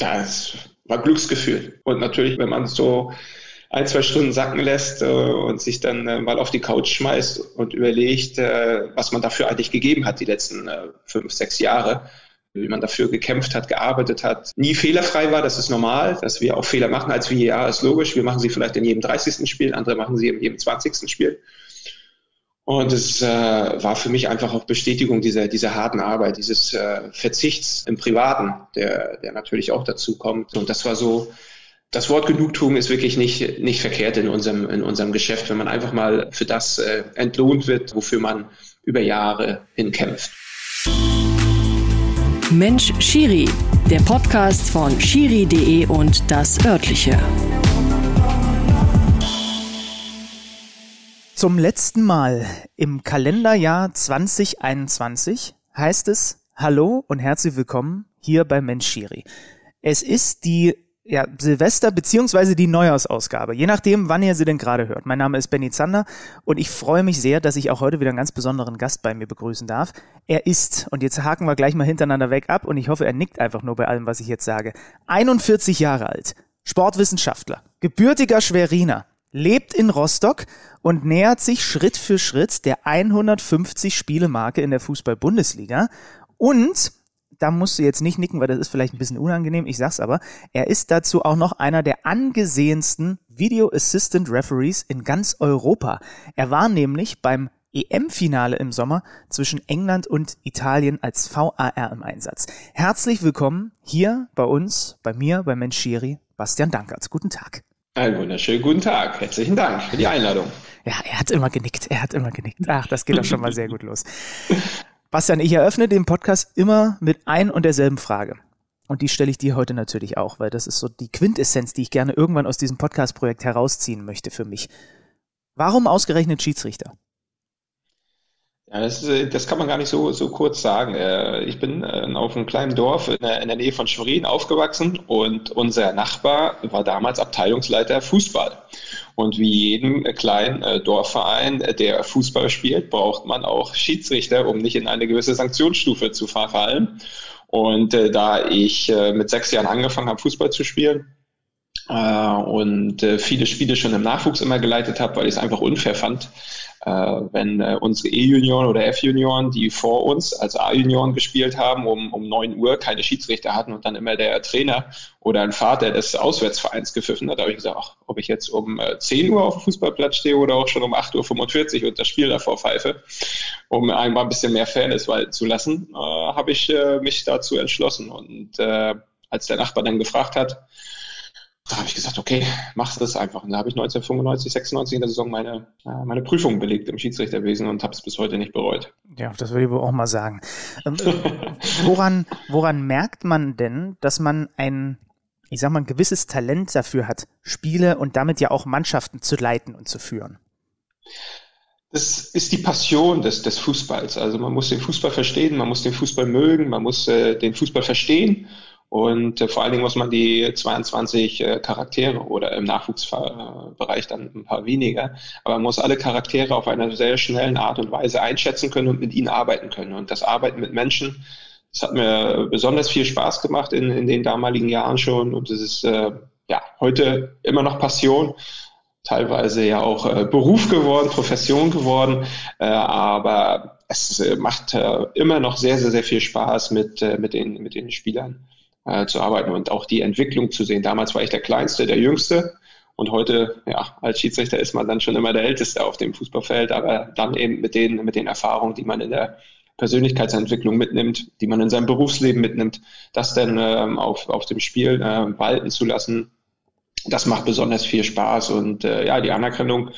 Das war Glücksgefühl. Und natürlich, wenn man so ein, zwei Stunden sacken lässt äh, und sich dann äh, mal auf die Couch schmeißt und überlegt, äh, was man dafür eigentlich gegeben hat die letzten äh, fünf, sechs Jahre, wie man dafür gekämpft hat, gearbeitet hat, nie fehlerfrei war, das ist normal, dass wir auch Fehler machen als wir, ja, ist logisch, wir machen sie vielleicht in jedem 30. Spiel, andere machen sie in jedem 20. Spiel. Und es äh, war für mich einfach auch Bestätigung dieser, dieser harten Arbeit, dieses äh, Verzichts im Privaten, der, der natürlich auch dazu kommt. Und das war so das Wort Genugtuung ist wirklich nicht, nicht verkehrt in unserem, in unserem Geschäft, wenn man einfach mal für das äh, entlohnt wird, wofür man über Jahre hinkämpft. Mensch Schiri, der Podcast von Schiri.de und das örtliche. Zum letzten Mal im Kalenderjahr 2021 heißt es Hallo und herzlich willkommen hier bei Mensch Schiri. Es ist die ja, Silvester beziehungsweise die Neujahrsausgabe, je nachdem, wann ihr sie denn gerade hört. Mein Name ist Benny Zander und ich freue mich sehr, dass ich auch heute wieder einen ganz besonderen Gast bei mir begrüßen darf. Er ist, und jetzt haken wir gleich mal hintereinander weg ab und ich hoffe, er nickt einfach nur bei allem, was ich jetzt sage, 41 Jahre alt, Sportwissenschaftler, gebürtiger Schweriner, lebt in Rostock und nähert sich Schritt für Schritt der 150 Spielemarke in der Fußball-Bundesliga und da musst du jetzt nicht nicken, weil das ist vielleicht ein bisschen unangenehm, ich sag's aber, er ist dazu auch noch einer der angesehensten Video Assistant Referees in ganz Europa. Er war nämlich beim EM-Finale im Sommer zwischen England und Italien als VAR im Einsatz. Herzlich willkommen hier bei uns, bei mir, bei Menschiri, Bastian Dankertz. Guten Tag. Einen wunderschönen guten Tag. Herzlichen Dank für die Einladung. Ja, er hat immer genickt. Er hat immer genickt. Ach, das geht doch schon mal sehr gut los. Bastian, ich eröffne den Podcast immer mit ein und derselben Frage. Und die stelle ich dir heute natürlich auch, weil das ist so die Quintessenz, die ich gerne irgendwann aus diesem Podcast-Projekt herausziehen möchte für mich. Warum ausgerechnet Schiedsrichter? Ja, das, das kann man gar nicht so, so kurz sagen. Äh, ich bin äh, auf einem kleinen Dorf in der, in der Nähe von Schwerin aufgewachsen und unser Nachbar war damals Abteilungsleiter Fußball. Und wie jeden kleinen äh, Dorfverein, der Fußball spielt, braucht man auch Schiedsrichter, um nicht in eine gewisse Sanktionsstufe zu verfallen. Und äh, da ich äh, mit sechs Jahren angefangen habe, Fußball zu spielen, und viele Spiele schon im Nachwuchs immer geleitet habe, weil ich es einfach unfair fand, äh, wenn äh, unsere E-Junioren oder F-Junioren, die vor uns als A-Junioren gespielt haben, um, um 9 Uhr keine Schiedsrichter hatten und dann immer der Trainer oder ein Vater des Auswärtsvereins gepfiffen hat, habe ich gesagt, ach, ob ich jetzt um 10 äh, Uhr auf dem Fußballplatz stehe oder auch schon um 8.45 Uhr und das Spiel davor pfeife, um einmal ein bisschen mehr Fairness walten zu lassen, äh, habe ich äh, mich dazu entschlossen. Und äh, als der Nachbar dann gefragt hat, da habe ich gesagt, okay, mach das einfach. Und da habe ich 1995, 96 in der Saison meine, äh, meine Prüfung belegt im Schiedsrichterwesen und habe es bis heute nicht bereut. Ja, das würde ich wohl auch mal sagen. Ähm, äh, woran, woran merkt man denn, dass man ein, ich sag mal, ein gewisses Talent dafür hat, Spiele und damit ja auch Mannschaften zu leiten und zu führen? Das ist die Passion des, des Fußballs. Also man muss den Fußball verstehen, man muss den Fußball mögen, man muss äh, den Fußball verstehen und äh, vor allen Dingen muss man die 22 äh, Charaktere oder im Nachwuchsbereich dann ein paar weniger, aber man muss alle Charaktere auf einer sehr schnellen Art und Weise einschätzen können und mit ihnen arbeiten können. Und das Arbeiten mit Menschen, das hat mir besonders viel Spaß gemacht in, in den damaligen Jahren schon. Und es ist äh, ja heute immer noch Passion teilweise ja auch äh, Beruf geworden, Profession geworden, äh, aber es äh, macht äh, immer noch sehr, sehr, sehr viel Spaß mit, äh, mit, den, mit den Spielern äh, zu arbeiten und auch die Entwicklung zu sehen. Damals war ich der Kleinste, der Jüngste und heute, ja, als Schiedsrichter ist man dann schon immer der Älteste auf dem Fußballfeld, aber dann eben mit den, mit den Erfahrungen, die man in der Persönlichkeitsentwicklung mitnimmt, die man in seinem Berufsleben mitnimmt, das dann ähm, auf, auf dem Spiel äh, walten zu lassen, das macht besonders viel Spaß und äh, ja, die Anerkennung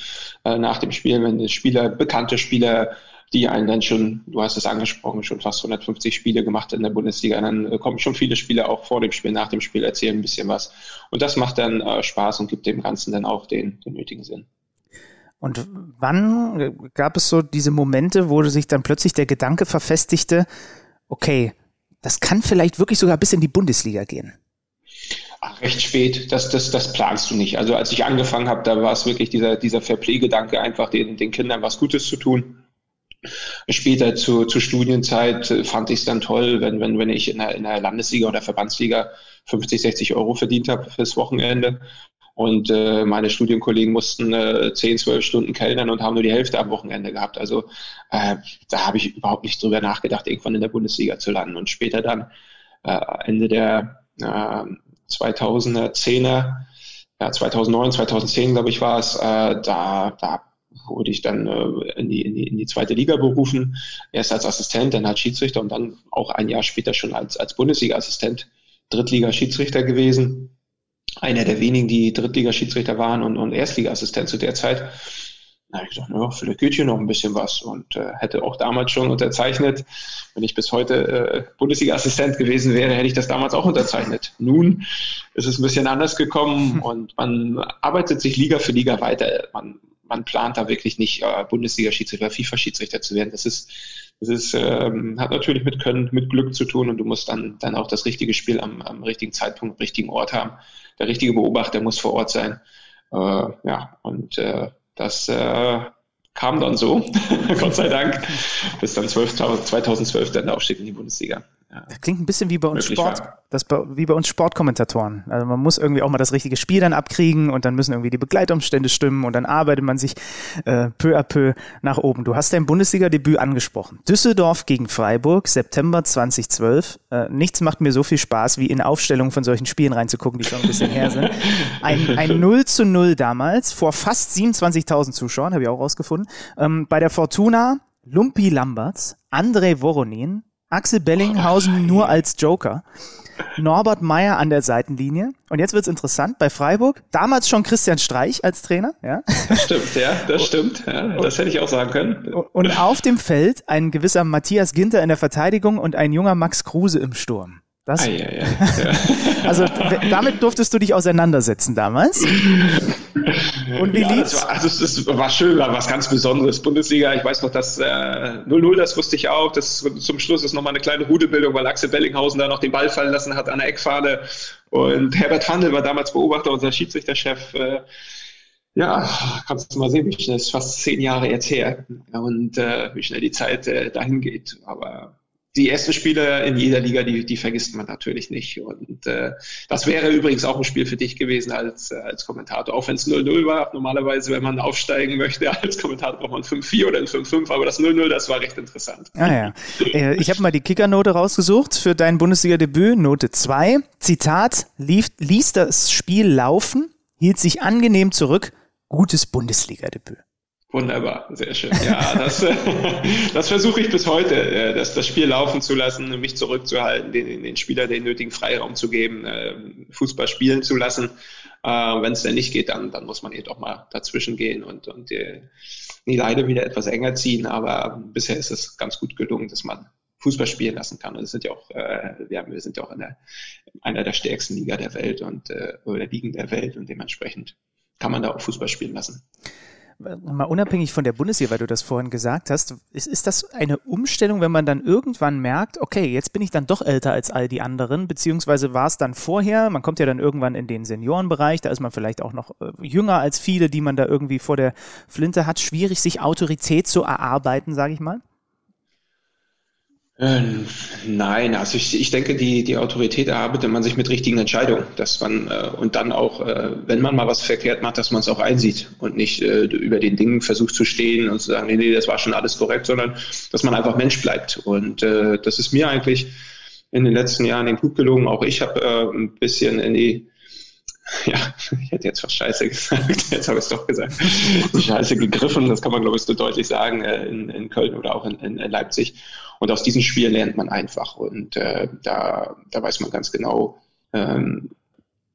äh, nach dem Spiel, wenn Spieler, bekannte Spieler die einen dann schon, du hast es angesprochen, schon fast 150 Spiele gemacht in der Bundesliga. Dann äh, kommen schon viele Spieler auch vor dem Spiel, nach dem Spiel, erzählen ein bisschen was. Und das macht dann äh, Spaß und gibt dem Ganzen dann auch den, den nötigen Sinn. Und wann gab es so diese Momente, wo sich dann plötzlich der Gedanke verfestigte, okay, das kann vielleicht wirklich sogar bis in die Bundesliga gehen? Ach, recht spät, das, das, das planst du nicht. Also als ich angefangen habe, da war es wirklich dieser, dieser Fairplay-Gedanke, einfach den, den Kindern was Gutes zu tun Später zu, zur Studienzeit fand ich es dann toll, wenn, wenn, wenn ich in der, in der Landesliga oder Verbandsliga 50, 60 Euro verdient habe fürs Wochenende. Und äh, meine Studienkollegen mussten äh, 10, 12 Stunden kellnern und haben nur die Hälfte am Wochenende gehabt. Also äh, da habe ich überhaupt nicht drüber nachgedacht, irgendwann in der Bundesliga zu landen. Und später dann, äh, Ende der äh, 2010er, ja, 2009, 2010, glaube ich, war es, äh, da, da wurde ich dann äh, in, die, in, die, in die zweite Liga berufen, erst als Assistent, dann als Schiedsrichter und dann auch ein Jahr später schon als, als Bundesliga-Assistent, Drittliga-Schiedsrichter gewesen. Einer der wenigen, die Drittliga-Schiedsrichter waren und, und Erstliga-Assistent zu der Zeit. Da habe ich gedacht, ja, vielleicht geht hier noch ein bisschen was und äh, hätte auch damals schon unterzeichnet. Wenn ich bis heute äh, Bundesliga-Assistent gewesen wäre, hätte ich das damals auch unterzeichnet. Nun ist es ein bisschen anders gekommen und man arbeitet sich Liga für Liga weiter. Man, man plant da wirklich nicht, äh, Bundesliga-Schiedsrichter, FIFA-Schiedsrichter zu werden. Das ist, das ist, ähm, hat natürlich mit Können, mit Glück zu tun und du musst dann, dann auch das richtige Spiel am, am richtigen Zeitpunkt, am richtigen Ort haben. Der richtige Beobachter muss vor Ort sein. Äh, ja, und äh, das äh, kam dann so, Gott sei Dank, bis dann 12, 2012 dann der Aufstieg in die Bundesliga. Das klingt ein bisschen wie bei uns Sport, das wie bei uns Sportkommentatoren. Also man muss irgendwie auch mal das richtige Spiel dann abkriegen und dann müssen irgendwie die Begleitumstände stimmen und dann arbeitet man sich äh, peu à peu nach oben. Du hast dein Bundesliga-Debüt angesprochen. Düsseldorf gegen Freiburg, September 2012. Äh, nichts macht mir so viel Spaß, wie in Aufstellungen von solchen Spielen reinzugucken, die schon ein bisschen her sind. Ein, ein 0 zu 0 damals vor fast 27.000 Zuschauern, habe ich auch rausgefunden. Ähm, bei der Fortuna Lumpi Lamberts, Andrei Voronin, Axel Bellinghausen nur als Joker. Norbert Meyer an der Seitenlinie. Und jetzt wird's interessant bei Freiburg. Damals schon Christian Streich als Trainer. Ja. Das stimmt, ja, das stimmt. Ja, das hätte ich auch sagen können. Und auf dem Feld ein gewisser Matthias Ginter in der Verteidigung und ein junger Max Kruse im Sturm. Das, ja, ja, ja. also damit durftest du dich auseinandersetzen damals. Und wie ja, lief's? Das war, also das war schön, war was ganz Besonderes. Bundesliga, ich weiß noch, dass 0-0, äh, das wusste ich auch. Das zum Schluss ist nochmal eine kleine Rudebildung, weil Axel Bellinghausen da noch den Ball fallen lassen hat an der Eckfahne. Und Herbert Handel war damals Beobachter, unser Schiedsrichterchef. Äh, ja, kannst du mal sehen, wie schnell, ist fast zehn Jahre jetzt her. Und äh, wie schnell die Zeit äh, dahin geht. Aber die ersten Spiele in jeder Liga, die, die vergisst man natürlich nicht. Und äh, das wäre übrigens auch ein Spiel für dich gewesen als, äh, als Kommentator. Auch wenn es 0-0 war, normalerweise, wenn man aufsteigen möchte, als Kommentator braucht man 5-4 oder ein 5-5, aber das 0-0, das war recht interessant. Ah ja. Äh, ich habe mal die Kickernote rausgesucht für dein Bundesliga-Debüt, Note 2. Zitat, lief, ließ das Spiel laufen, hielt sich angenehm zurück, gutes Bundesliga-Debüt. Wunderbar, sehr schön. Ja, das, das versuche ich bis heute, äh, das, das Spiel laufen zu lassen, mich zurückzuhalten, den, den Spieler den nötigen Freiraum zu geben, äh, Fußball spielen zu lassen. Äh, Wenn es dann nicht geht, dann, dann muss man eben doch mal dazwischen gehen und, und die, die Leine wieder etwas enger ziehen. Aber bisher ist es ganz gut gelungen, dass man Fußball spielen lassen kann. Und es sind ja auch, äh, wir, wir sind ja auch in der, einer der stärksten Liga der Welt und äh, oder Ligen der Welt und dementsprechend kann man da auch Fußball spielen lassen mal unabhängig von der Bundesliga, weil du das vorhin gesagt hast, ist, ist das eine Umstellung, wenn man dann irgendwann merkt, okay, jetzt bin ich dann doch älter als all die anderen, beziehungsweise war es dann vorher, man kommt ja dann irgendwann in den Seniorenbereich, da ist man vielleicht auch noch äh, jünger als viele, die man da irgendwie vor der Flinte hat, schwierig, sich Autorität zu erarbeiten, sage ich mal? Ähm, nein, also ich, ich denke, die, die Autorität erarbeitet man sich mit richtigen Entscheidungen, dass man äh, und dann auch, äh, wenn man mal was verkehrt macht, dass man es auch einsieht und nicht äh, über den Dingen versucht zu stehen und zu sagen, nee, nee, das war schon alles korrekt, sondern dass man einfach Mensch bleibt. Und äh, das ist mir eigentlich in den letzten Jahren gut gelungen. Auch ich habe äh, ein bisschen in die ja, ich hätte jetzt was Scheiße gesagt, jetzt habe ich es doch gesagt, Scheiße gegriffen, das kann man, glaube ich, so deutlich sagen, äh, in, in Köln oder auch in, in Leipzig. Und aus diesen Spielen lernt man einfach. Und äh, da, da weiß man ganz genau, ähm,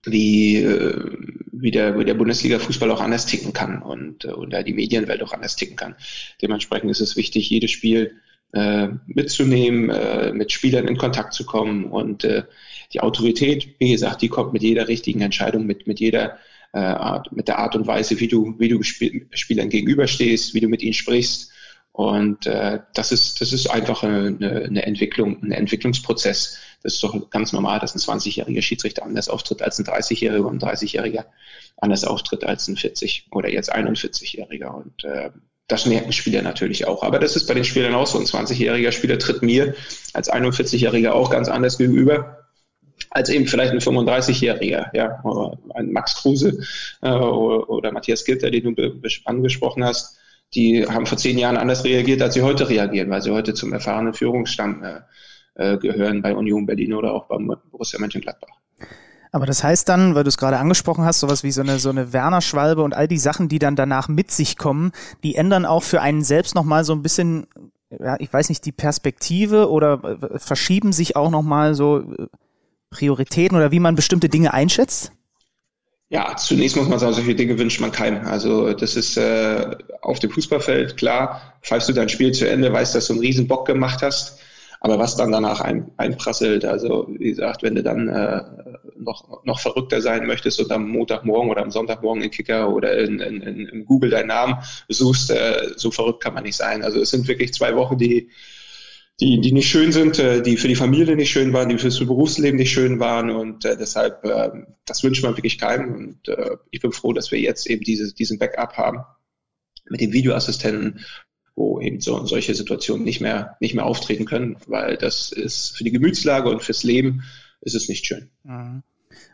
wie, äh, wie der, wie der Bundesliga-Fußball auch anders ticken kann und, äh, und da die Medienwelt auch anders ticken kann. Dementsprechend ist es wichtig, jedes Spiel äh, mitzunehmen, äh, mit Spielern in Kontakt zu kommen und äh, die Autorität, wie gesagt, die kommt mit jeder richtigen Entscheidung, mit, mit jeder äh, Art, mit der Art und Weise, wie du, wie du Spielern gegenüberstehst, wie du mit ihnen sprichst und äh, das ist das ist einfach eine, eine Entwicklung, ein Entwicklungsprozess. Das ist doch ganz normal, dass ein 20-jähriger Schiedsrichter anders auftritt als ein 30-jähriger und ein 30-jähriger anders auftritt als ein 40 oder jetzt 41-jähriger. Und äh, das merken Spieler natürlich auch. Aber das ist bei den Spielern auch so. Ein 20-jähriger Spieler tritt mir als 41-Jähriger auch ganz anders gegenüber als eben vielleicht ein 35-Jähriger, ja, ein Max Kruse äh, oder, oder, Matthias Gilter, den du angesprochen hast, die haben vor zehn Jahren anders reagiert, als sie heute reagieren, weil sie heute zum erfahrenen Führungsstamm äh, äh gehören bei Union Berlin oder auch beim Borussia Mönchengladbach. Aber das heißt dann, weil du es gerade angesprochen hast, sowas wie so eine, so eine Werner-Schwalbe und all die Sachen, die dann danach mit sich kommen, die ändern auch für einen selbst nochmal so ein bisschen, ja, ich weiß nicht, die Perspektive oder äh, verschieben sich auch nochmal so äh, Prioritäten oder wie man bestimmte Dinge einschätzt? Ja, zunächst muss man sagen, solche Dinge wünscht man keinem. Also das ist äh, auf dem Fußballfeld klar, falls du dein Spiel zu Ende weißt, dass du einen riesen Bock gemacht hast, aber was dann danach ein, einprasselt, also wie gesagt, wenn du dann äh, noch, noch verrückter sein möchtest und am Montagmorgen oder am Sonntagmorgen in Kicker oder in, in, in, Google deinen Namen suchst, äh, so verrückt kann man nicht sein. Also es sind wirklich zwei Wochen, die die, die nicht schön sind, äh, die für die Familie nicht schön waren, die fürs Berufsleben nicht schön waren und äh, deshalb, äh, das wünscht man wirklich keinem und äh, ich bin froh, dass wir jetzt eben diese, diesen Backup haben mit den Videoassistenten, wo eben so, solche Situationen nicht mehr, nicht mehr auftreten können, weil das ist für die Gemütslage und fürs Leben ist es nicht schön. Mhm.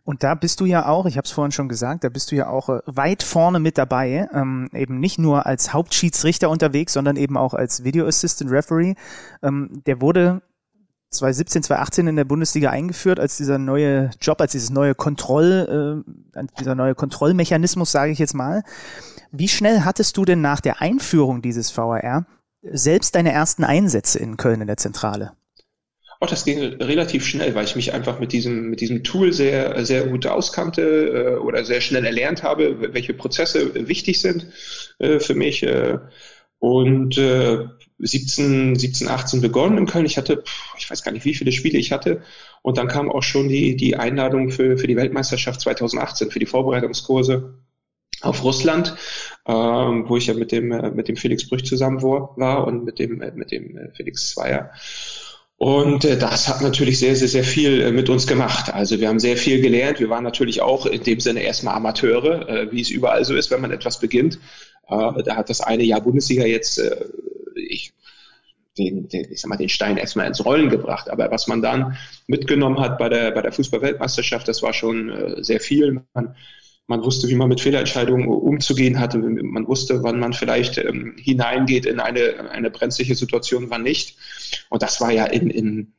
Und da bist du ja auch, ich habe es vorhin schon gesagt, da bist du ja auch äh, weit vorne mit dabei, ähm, eben nicht nur als Hauptschiedsrichter unterwegs, sondern eben auch als Video Assistant Referee. Ähm, der wurde 2017, 2018 in der Bundesliga eingeführt als dieser neue Job, als dieses neue Kontroll, äh, dieser neue Kontrollmechanismus, sage ich jetzt mal. Wie schnell hattest du denn nach der Einführung dieses VAR selbst deine ersten Einsätze in Köln in der Zentrale? Oh, das ging relativ schnell, weil ich mich einfach mit diesem, mit diesem Tool sehr, sehr gut auskannte äh, oder sehr schnell erlernt habe, welche Prozesse wichtig sind äh, für mich. Äh, und äh, 17, 17, 18 begonnen in Köln. Ich hatte, ich weiß gar nicht, wie viele Spiele ich hatte. Und dann kam auch schon die, die Einladung für, für die Weltmeisterschaft 2018, für die Vorbereitungskurse auf Russland, ähm, wo ich ja mit dem, äh, mit dem Felix Brüch zusammen war und mit dem, äh, mit dem äh, Felix Zweier. Und äh, das hat natürlich sehr, sehr, sehr viel äh, mit uns gemacht. Also wir haben sehr viel gelernt. Wir waren natürlich auch in dem Sinne erstmal Amateure, äh, wie es überall so ist, wenn man etwas beginnt. Äh, da hat das eine Jahr Bundesliga jetzt, äh, ich, den, den, ich sag mal, den Stein erstmal ins Rollen gebracht. Aber was man dann mitgenommen hat bei der, bei der Fußballweltmeisterschaft, das war schon äh, sehr viel. Man, man wusste, wie man mit Fehlentscheidungen umzugehen hatte. Man wusste, wann man vielleicht ähm, hineingeht in eine, eine brenzliche Situation, wann nicht. Und das war ja in, in,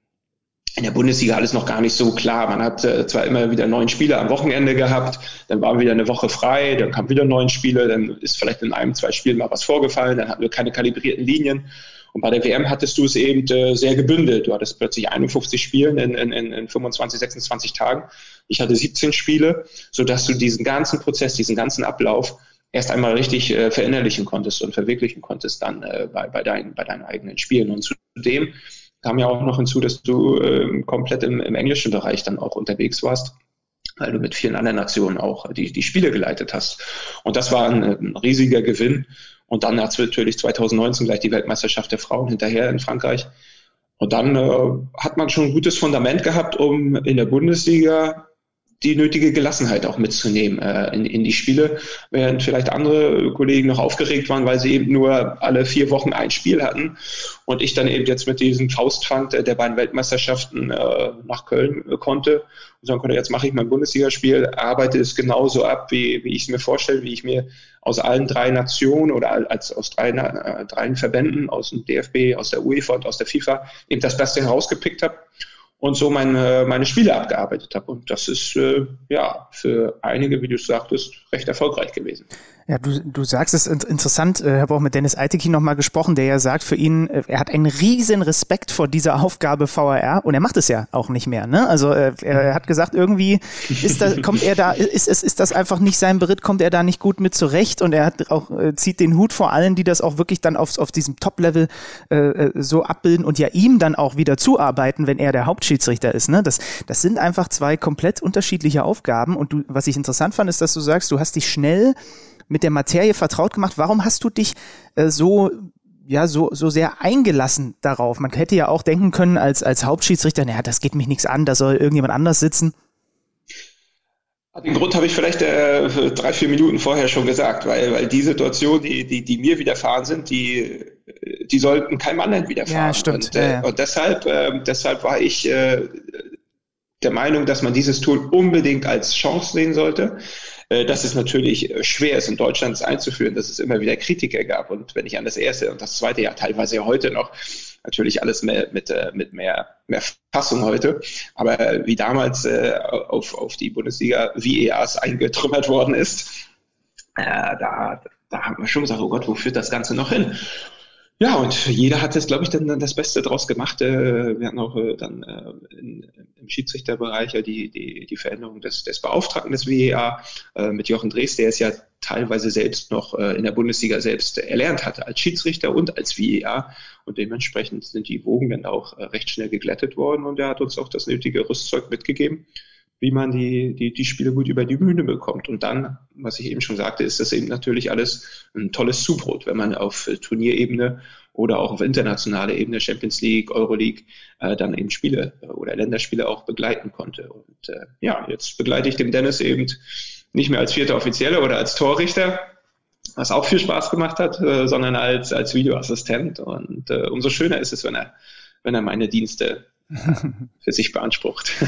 in der Bundesliga alles noch gar nicht so klar. Man hat äh, zwar immer wieder neun Spiele am Wochenende gehabt, dann war wieder eine Woche frei, dann kam wieder neun Spiele, dann ist vielleicht in einem, zwei Spielen mal was vorgefallen, dann hatten wir keine kalibrierten Linien. Und bei der WM hattest du es eben äh, sehr gebündelt. Du hattest plötzlich 51 Spielen in, in, in 25, 26 Tagen. Ich hatte 17 Spiele, sodass du diesen ganzen Prozess, diesen ganzen Ablauf erst einmal richtig äh, verinnerlichen konntest und verwirklichen konntest dann äh, bei, bei, dein, bei deinen eigenen Spielen. Und zudem kam ja auch noch hinzu, dass du äh, komplett im, im englischen Bereich dann auch unterwegs warst weil du mit vielen anderen Nationen auch die, die Spiele geleitet hast. Und das war ein, ein riesiger Gewinn. Und dann hat es natürlich 2019 gleich die Weltmeisterschaft der Frauen hinterher in Frankreich. Und dann äh, hat man schon ein gutes Fundament gehabt, um in der Bundesliga die nötige Gelassenheit auch mitzunehmen äh, in, in die Spiele, während vielleicht andere Kollegen noch aufgeregt waren, weil sie eben nur alle vier Wochen ein Spiel hatten. Und ich dann eben jetzt mit diesem Faustpfand der beiden Weltmeisterschaften äh, nach Köln konnte und sagen konnte, jetzt mache ich mein Bundesligaspiel, arbeite es genauso ab, wie, wie ich es mir vorstelle, wie ich mir aus allen drei Nationen oder als aus drei, äh, drei Verbänden, aus dem DFB, aus der UEFA und aus der FIFA, eben das Beste herausgepickt habe und so meine, meine Spiele abgearbeitet habe. Und das ist äh, ja für einige, wie du sagtest, recht erfolgreich gewesen. Ja, du, du sagst es interessant, ich habe auch mit Dennis Eiteki nochmal gesprochen, der ja sagt, für ihn, äh, er hat einen riesen Respekt vor dieser Aufgabe VAR und er macht es ja auch nicht mehr. Ne? Also äh, er hat gesagt, irgendwie ist da, kommt er da, ist, ist, ist das einfach nicht sein Beritt, kommt er da nicht gut mit zurecht und er hat auch, zieht den Hut vor allen, die das auch wirklich dann auf, auf diesem Top-Level äh, so abbilden und ja ihm dann auch wieder zuarbeiten, wenn er der Hauptschiedsrichter ist. Ne? Das, das sind einfach zwei komplett unterschiedliche Aufgaben und du, was ich interessant fand, ist, dass du sagst, du hast dich schnell mit der Materie vertraut gemacht. Warum hast du dich äh, so ja, so, so sehr eingelassen darauf. Man hätte ja auch denken können als, als Hauptschiedsrichter, naja, das geht mich nichts an, da soll irgendjemand anders sitzen. Den Grund habe ich vielleicht äh, drei, vier Minuten vorher schon gesagt, weil, weil die Situation, die, die, die mir widerfahren sind, die, die sollten keinem anderen widerfahren. Ja, stimmt. Und, äh, ja, ja. und deshalb, äh, deshalb war ich äh, der Meinung, dass man dieses Tool unbedingt als Chance sehen sollte. Äh, dass es natürlich schwer ist, in Deutschland einzuführen, dass es immer wieder Kritiker gab. Und wenn ich an das erste und das zweite Jahr, teilweise ja heute noch, natürlich alles mehr, mit, äh, mit mehr, mehr Fassung heute. Aber wie damals äh, auf, auf die Bundesliga VEAs eingetrümmert worden ist, da, da haben wir schon gesagt, oh Gott, wo führt das Ganze noch hin? Ja, und jeder hat jetzt, glaube ich, dann, das Beste draus gemacht. Äh, wir hatten auch äh, dann äh, im Schiedsrichterbereich ja die, die, die Veränderung des, des Beauftragten des WEA mit Jochen Drees, der es ja teilweise selbst noch in der Bundesliga selbst erlernt hatte, als Schiedsrichter und als WEA. Und dementsprechend sind die Wogen dann auch recht schnell geglättet worden und er hat uns auch das nötige Rüstzeug mitgegeben wie man die, die, die Spiele gut über die Bühne bekommt. Und dann, was ich eben schon sagte, ist das eben natürlich alles ein tolles Zubrot, wenn man auf Turnierebene oder auch auf internationaler Ebene, Champions League, Euroleague, äh, dann eben Spiele oder Länderspiele auch begleiten konnte. Und äh, ja, jetzt begleite ich den Dennis eben nicht mehr als vierter Offizielle oder als Torrichter, was auch viel Spaß gemacht hat, äh, sondern als, als Videoassistent. Und äh, umso schöner ist es, wenn er, wenn er meine Dienste für sich beansprucht.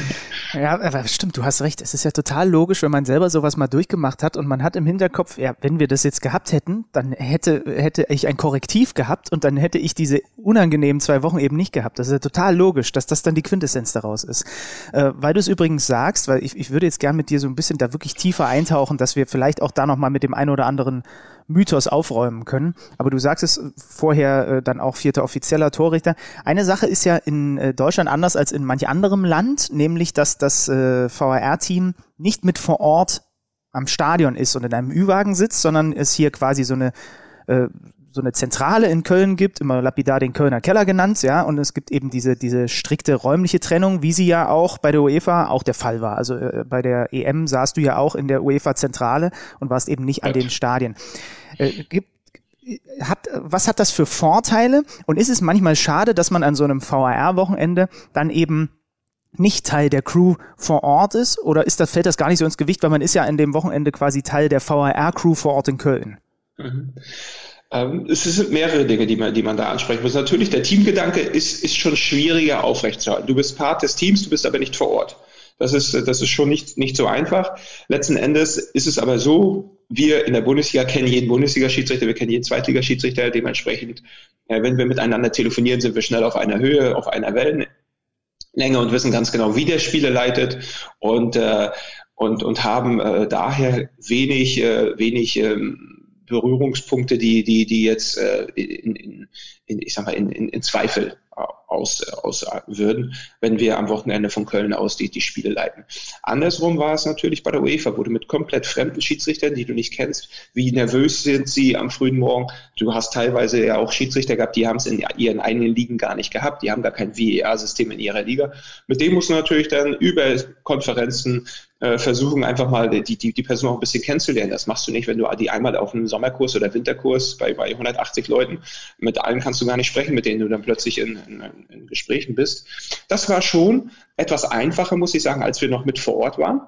Ja, aber stimmt, du hast recht. Es ist ja total logisch, wenn man selber sowas mal durchgemacht hat und man hat im Hinterkopf, ja, wenn wir das jetzt gehabt hätten, dann hätte, hätte ich ein Korrektiv gehabt und dann hätte ich diese unangenehmen zwei Wochen eben nicht gehabt. Das ist ja total logisch, dass das dann die Quintessenz daraus ist. Äh, weil du es übrigens sagst, weil ich, ich würde jetzt gern mit dir so ein bisschen da wirklich tiefer eintauchen, dass wir vielleicht auch da nochmal mit dem einen oder anderen Mythos aufräumen können. Aber du sagst es vorher äh, dann auch vierter offizieller Torrichter. Eine Sache ist ja in äh, Deutschland anders als in manch anderem Land, nämlich dass das äh, VAR-Team nicht mit vor Ort am Stadion ist und in einem Ü-Wagen sitzt, sondern es hier quasi so eine äh, so eine Zentrale in Köln gibt, immer lapidar den Kölner Keller genannt, ja, und es gibt eben diese, diese strikte räumliche Trennung, wie sie ja auch bei der UEFA auch der Fall war. Also äh, bei der EM saßt du ja auch in der UEFA-Zentrale und warst eben nicht an den Stadien. Äh, gibt, hat, was hat das für Vorteile? Und ist es manchmal schade, dass man an so einem VAR-Wochenende dann eben nicht Teil der Crew vor Ort ist? Oder ist das, fällt das gar nicht so ins Gewicht, weil man ist ja an dem Wochenende quasi Teil der VAR-Crew vor Ort in Köln? Mhm. Ähm, es sind mehrere Dinge, die man, die man da ansprechen muss. Natürlich, der Teamgedanke ist, ist schon schwieriger aufrechtzuerhalten. Du bist Part des Teams, du bist aber nicht vor Ort. Das ist, das ist schon nicht, nicht so einfach. Letzten Endes ist es aber so, wir in der Bundesliga kennen jeden Bundesliga-Schiedsrichter, wir kennen jeden Zweitligaschiedsrichter. Dementsprechend, äh, wenn wir miteinander telefonieren, sind wir schnell auf einer Höhe, auf einer Wellenlänge und wissen ganz genau, wie der Spiele leitet und, äh, und, und haben äh, daher wenig, äh, wenig ähm, Berührungspunkte, die, die, die jetzt äh, in, in, ich sag mal, in, in, in Zweifel aus, aus würden, wenn wir am Wochenende von Köln aus die, die Spiele leiten. Andersrum war es natürlich bei der UEFA, wo du mit komplett fremden Schiedsrichtern, die du nicht kennst, wie nervös sind sie am frühen Morgen. Du hast teilweise ja auch Schiedsrichter gehabt, die haben es in ihren eigenen Ligen gar nicht gehabt, die haben gar kein VER-System in ihrer Liga. Mit dem musst du natürlich dann über Konferenzen äh, versuchen einfach mal die, die, die Person auch ein bisschen kennenzulernen. Das machst du nicht, wenn du die einmal auf einem Sommerkurs oder Winterkurs bei, bei 180 Leuten, mit allen kannst du gar nicht sprechen, mit denen du dann plötzlich in, in, in Gesprächen bist. Das war schon etwas einfacher, muss ich sagen, als wir noch mit vor Ort waren.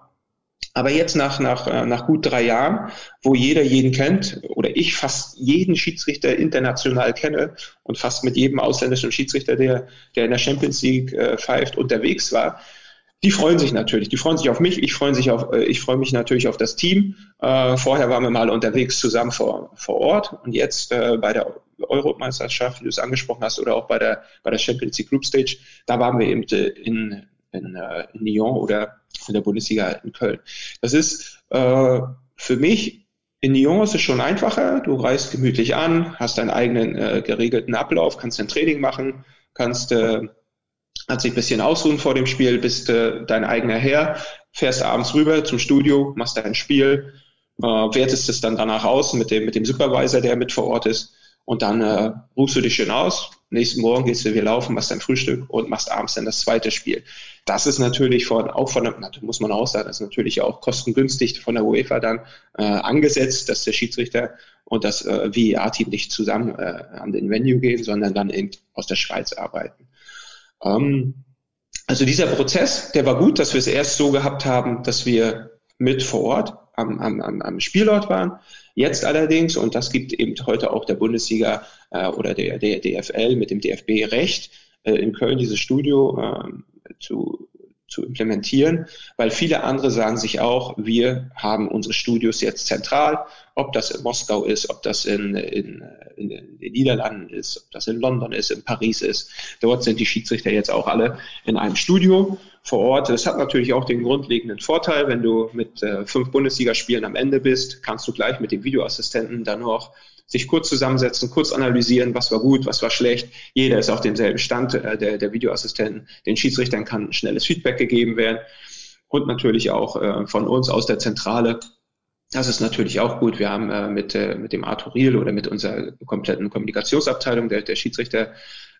Aber jetzt nach, nach, äh, nach gut drei Jahren, wo jeder jeden kennt oder ich fast jeden Schiedsrichter international kenne und fast mit jedem ausländischen Schiedsrichter, der, der in der Champions League äh, pfeift, unterwegs war, die freuen sich natürlich. Die freuen sich auf mich. Ich freue sich auf, äh, ich freue mich natürlich auf das Team. Äh, vorher waren wir mal unterwegs zusammen vor, vor Ort und jetzt äh, bei der Europameisterschaft, wie du es angesprochen hast, oder auch bei der, bei der Champions League Group Stage, da waren wir eben äh, in, in, äh, in Lyon oder in der Bundesliga in Köln. Das ist äh, für mich in Lyon ist es schon einfacher. Du reist gemütlich an, hast deinen eigenen äh, geregelten Ablauf, kannst ein Training machen, kannst äh, kannst dich ein bisschen ausruhen vor dem Spiel, bist äh, dein eigener Herr, fährst abends rüber zum Studio, machst dein Spiel, äh, wertest es dann danach aus mit dem, mit dem Supervisor, der mit vor Ort ist. Und dann äh, ruhst du dich schön aus. Nächsten Morgen gehst du wieder laufen, machst dein Frühstück und machst abends dann das zweite Spiel. Das ist natürlich von, auch von, muss man auch sagen, ist natürlich auch kostengünstig von der UEFA dann äh, angesetzt, dass der Schiedsrichter und das äh, VEA-Team nicht zusammen äh, an den Venue gehen, sondern dann eben aus der Schweiz arbeiten. Ähm, also dieser Prozess, der war gut, dass wir es erst so gehabt haben, dass wir mit vor Ort am, am, am Spielort waren. Jetzt allerdings, und das gibt eben heute auch der Bundesliga äh, oder der, der DFL mit dem DFB recht, äh, in Köln dieses Studio äh, zu zu implementieren, weil viele andere sagen sich auch, wir haben unsere Studios jetzt zentral, ob das in Moskau ist, ob das in, in, in, in den Niederlanden ist, ob das in London ist, in Paris ist. Dort sind die Schiedsrichter jetzt auch alle in einem Studio vor Ort. Das hat natürlich auch den grundlegenden Vorteil, wenn du mit äh, fünf Bundesligaspielen am Ende bist, kannst du gleich mit dem Videoassistenten dann noch sich kurz zusammensetzen, kurz analysieren, was war gut, was war schlecht. Jeder ist auf demselben Stand, äh, der, der Videoassistenten. Den Schiedsrichtern kann schnelles Feedback gegeben werden und natürlich auch äh, von uns aus der Zentrale. Das ist natürlich auch gut. Wir haben äh, mit, äh, mit dem Arthur Riel oder mit unserer kompletten Kommunikationsabteilung der, der Schiedsrichter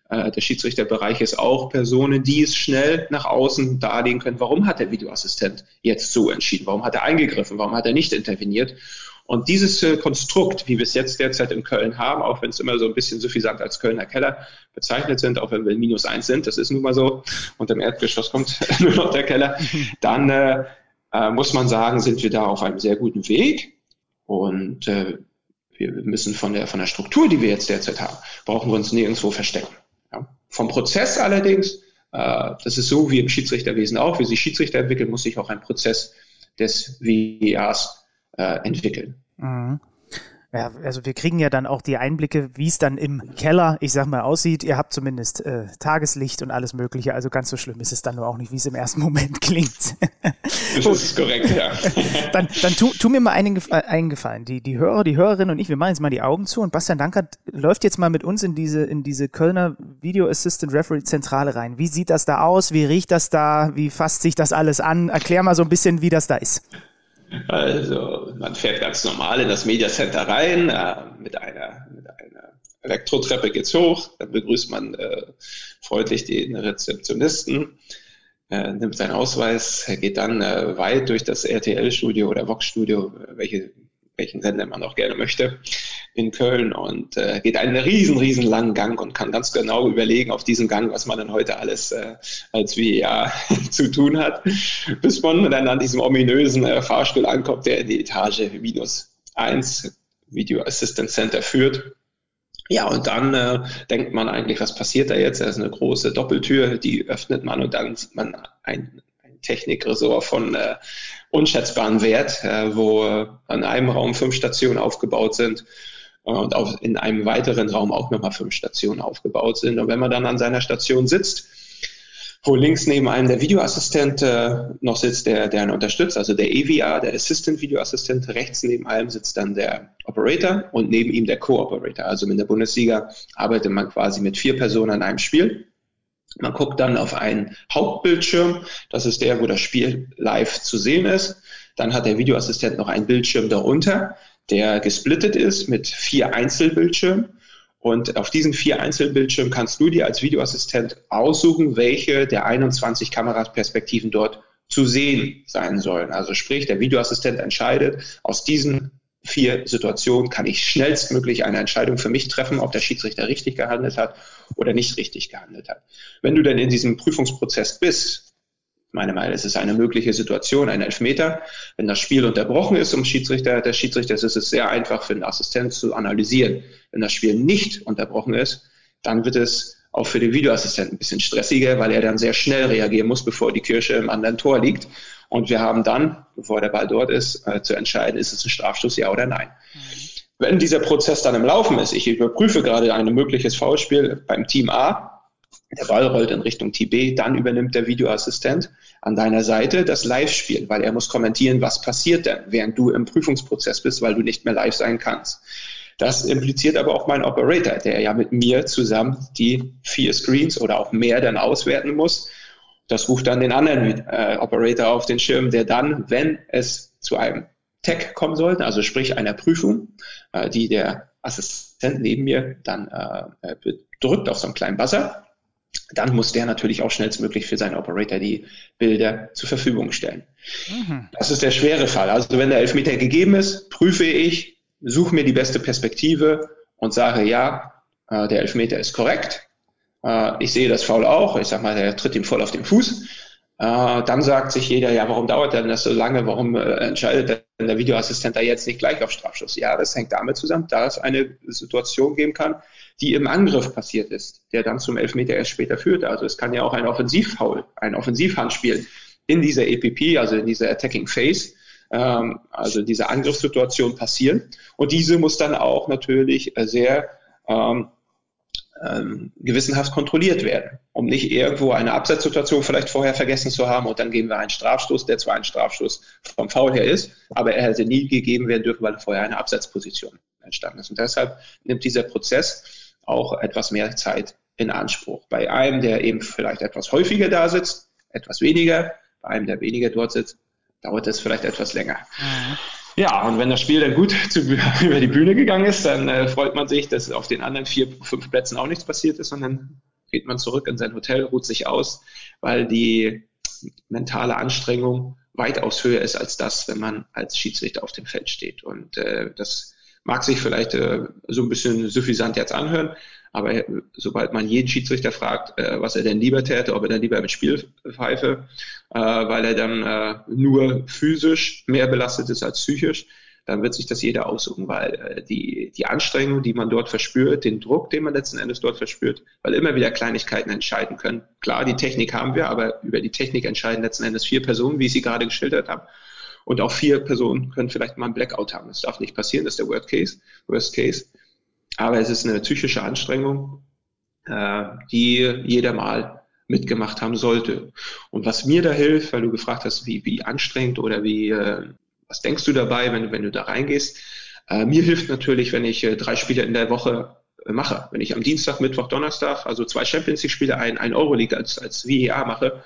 äh, der Schiedsrichterbereich ist auch Personen, die es schnell nach außen darlegen können, warum hat der Videoassistent jetzt so entschieden, warum hat er eingegriffen, warum hat er nicht interveniert. Und dieses äh, Konstrukt, wie wir es jetzt derzeit in Köln haben, auch wenn es immer so ein bisschen suffisant als Kölner Keller bezeichnet sind, auch wenn wir minus eins sind, das ist nun mal so, und im Erdgeschoss kommt nur noch der Keller, dann äh, äh, muss man sagen, sind wir da auf einem sehr guten Weg. Und äh, wir müssen von der, von der Struktur, die wir jetzt derzeit haben, brauchen wir uns nirgendwo verstecken. Ja. Vom Prozess allerdings, äh, das ist so wie im Schiedsrichterwesen auch, wie sich Schiedsrichter entwickeln, muss sich auch ein Prozess des VARs äh, entwickeln. Mhm. Ja, also wir kriegen ja dann auch die Einblicke, wie es dann im Keller, ich sag mal, aussieht. Ihr habt zumindest äh, Tageslicht und alles Mögliche, also ganz so schlimm ist es dann nur auch nicht, wie es im ersten Moment klingt. Das ist korrekt, ja. dann dann tu, tu mir mal einen, äh, einen Gefallen. Die, die Hörer, die Hörerinnen und ich, wir machen jetzt mal die Augen zu und Bastian Dankert läuft jetzt mal mit uns in diese, in diese Kölner Video Assistant Referee Zentrale rein. Wie sieht das da aus? Wie riecht das da? Wie fasst sich das alles an? Erklär mal so ein bisschen, wie das da ist. Also man fährt ganz normal in das Media Center rein, äh, mit, einer, mit einer Elektrotreppe geht's hoch, dann begrüßt man äh, freundlich den Rezeptionisten, äh, nimmt seinen Ausweis, geht dann äh, weit durch das RTL-Studio oder Vox-Studio, welche welchen Sender man auch gerne möchte, in Köln und äh, geht einen riesen, riesen langen Gang und kann ganz genau überlegen auf diesem Gang, was man dann heute alles äh, als WEA zu tun hat, bis man dann an diesem ominösen äh, Fahrstuhl ankommt, der in die Etage minus eins Video Assistant Center führt. Ja, und dann äh, denkt man eigentlich, was passiert da jetzt? Da ist eine große Doppeltür, die öffnet man und dann sieht man ein, ein Technikresort von äh, unschätzbaren Wert, äh, wo an einem Raum fünf Stationen aufgebaut sind und auch in einem weiteren Raum auch nochmal fünf Stationen aufgebaut sind. Und wenn man dann an seiner Station sitzt, wo links neben einem der Videoassistent äh, noch sitzt, der, der einen unterstützt, also der EVA, der Assistant Videoassistent, rechts neben allem sitzt dann der Operator und neben ihm der Co-Operator. Also in der Bundesliga arbeitet man quasi mit vier Personen an einem Spiel. Man guckt dann auf einen Hauptbildschirm, das ist der, wo das Spiel live zu sehen ist. Dann hat der Videoassistent noch einen Bildschirm darunter, der gesplittet ist mit vier Einzelbildschirmen. Und auf diesen vier Einzelbildschirmen kannst du dir als Videoassistent aussuchen, welche der 21 Kameraperspektiven dort zu sehen sein sollen. Also sprich, der Videoassistent entscheidet aus diesen vier Situationen kann ich schnellstmöglich eine Entscheidung für mich treffen, ob der Schiedsrichter richtig gehandelt hat oder nicht richtig gehandelt hat. Wenn du denn in diesem Prüfungsprozess bist, meine Meinung ist es eine mögliche Situation, ein Elfmeter. Wenn das Spiel unterbrochen ist um Schiedsrichter, der Schiedsrichter ist es sehr einfach für den Assistent zu analysieren. Wenn das Spiel nicht unterbrochen ist, dann wird es auch für den Videoassistenten ein bisschen stressiger, weil er dann sehr schnell reagieren muss, bevor die Kirsche im anderen Tor liegt. Und wir haben dann, bevor der Ball dort ist, äh, zu entscheiden, ist es ein Strafstoß, ja oder nein. Mhm. Wenn dieser Prozess dann im Laufen ist, ich überprüfe gerade ein mögliches Foulspiel beim Team A, der Ball rollt in Richtung B, dann übernimmt der Videoassistent an deiner Seite das Live-Spiel, weil er muss kommentieren, was passiert denn, während du im Prüfungsprozess bist, weil du nicht mehr live sein kannst. Das impliziert aber auch mein Operator, der ja mit mir zusammen die vier Screens oder auch mehr dann auswerten muss das ruft dann den anderen äh, Operator auf den Schirm, der dann, wenn es zu einem Tag kommen sollte, also sprich einer Prüfung, äh, die der Assistent neben mir dann äh, drückt auf so einen kleinen Buzzer, dann muss der natürlich auch schnellstmöglich für seinen Operator die Bilder zur Verfügung stellen. Mhm. Das ist der schwere Fall. Also wenn der Elfmeter gegeben ist, prüfe ich, suche mir die beste Perspektive und sage, ja, äh, der Elfmeter ist korrekt. Äh, ich sehe das Foul auch. Ich sag mal, der tritt ihm voll auf den Fuß. Äh, dann sagt sich jeder, ja, warum dauert denn das so lange? Warum äh, entscheidet denn der Videoassistent da jetzt nicht gleich auf Strafschuss? Ja, das hängt damit zusammen, da es eine Situation geben kann, die im Angriff passiert ist, der dann zum Elfmeter erst später führt. Also es kann ja auch ein Offensivfoul, ein Offensivhandspiel in dieser EPP, also in dieser Attacking Phase, ähm, also dieser Angriffssituation passieren. Und diese muss dann auch natürlich sehr ähm, ähm, gewissenhaft kontrolliert werden, um nicht irgendwo eine Absetzsituation vielleicht vorher vergessen zu haben und dann geben wir einen Strafstoß, der zwar ein Strafstoß vom Foul her ist, aber er hätte nie gegeben werden dürfen, weil vorher eine Absetzposition entstanden ist. Und deshalb nimmt dieser Prozess auch etwas mehr Zeit in Anspruch. Bei einem, der eben vielleicht etwas häufiger da sitzt, etwas weniger, bei einem, der weniger dort sitzt, dauert es vielleicht etwas länger. Mhm. Ja, und wenn das Spiel dann gut zu, über die Bühne gegangen ist, dann äh, freut man sich, dass auf den anderen vier, fünf Plätzen auch nichts passiert ist und dann geht man zurück in sein Hotel, ruht sich aus, weil die mentale Anstrengung weitaus höher ist als das, wenn man als Schiedsrichter auf dem Feld steht. Und äh, das mag sich vielleicht äh, so ein bisschen suffisant jetzt anhören, aber äh, sobald man jeden Schiedsrichter fragt, äh, was er denn lieber täte, ob er dann lieber mit Spielpfeife, äh, weil er dann äh, nur physisch mehr belastet ist als psychisch, dann wird sich das jeder aussuchen, weil äh, die, die Anstrengung, die man dort verspürt, den Druck, den man letzten Endes dort verspürt, weil immer wieder Kleinigkeiten entscheiden können. Klar, die Technik haben wir, aber über die Technik entscheiden letzten Endes vier Personen, wie ich sie gerade geschildert habe. Und auch vier Personen können vielleicht mal ein Blackout haben. Das darf nicht passieren, das ist der Worst Case. Worst Case. Aber es ist eine psychische Anstrengung, äh, die jeder mal mitgemacht haben sollte. Und was mir da hilft, weil du gefragt hast, wie, wie anstrengend oder wie, äh, was denkst du dabei, wenn, wenn du da reingehst? Äh, mir hilft natürlich, wenn ich äh, drei Spiele in der Woche äh, mache. Wenn ich am Dienstag, Mittwoch, Donnerstag, also zwei Champions League Spiele, ein, ein Euroleague als, als VEA mache,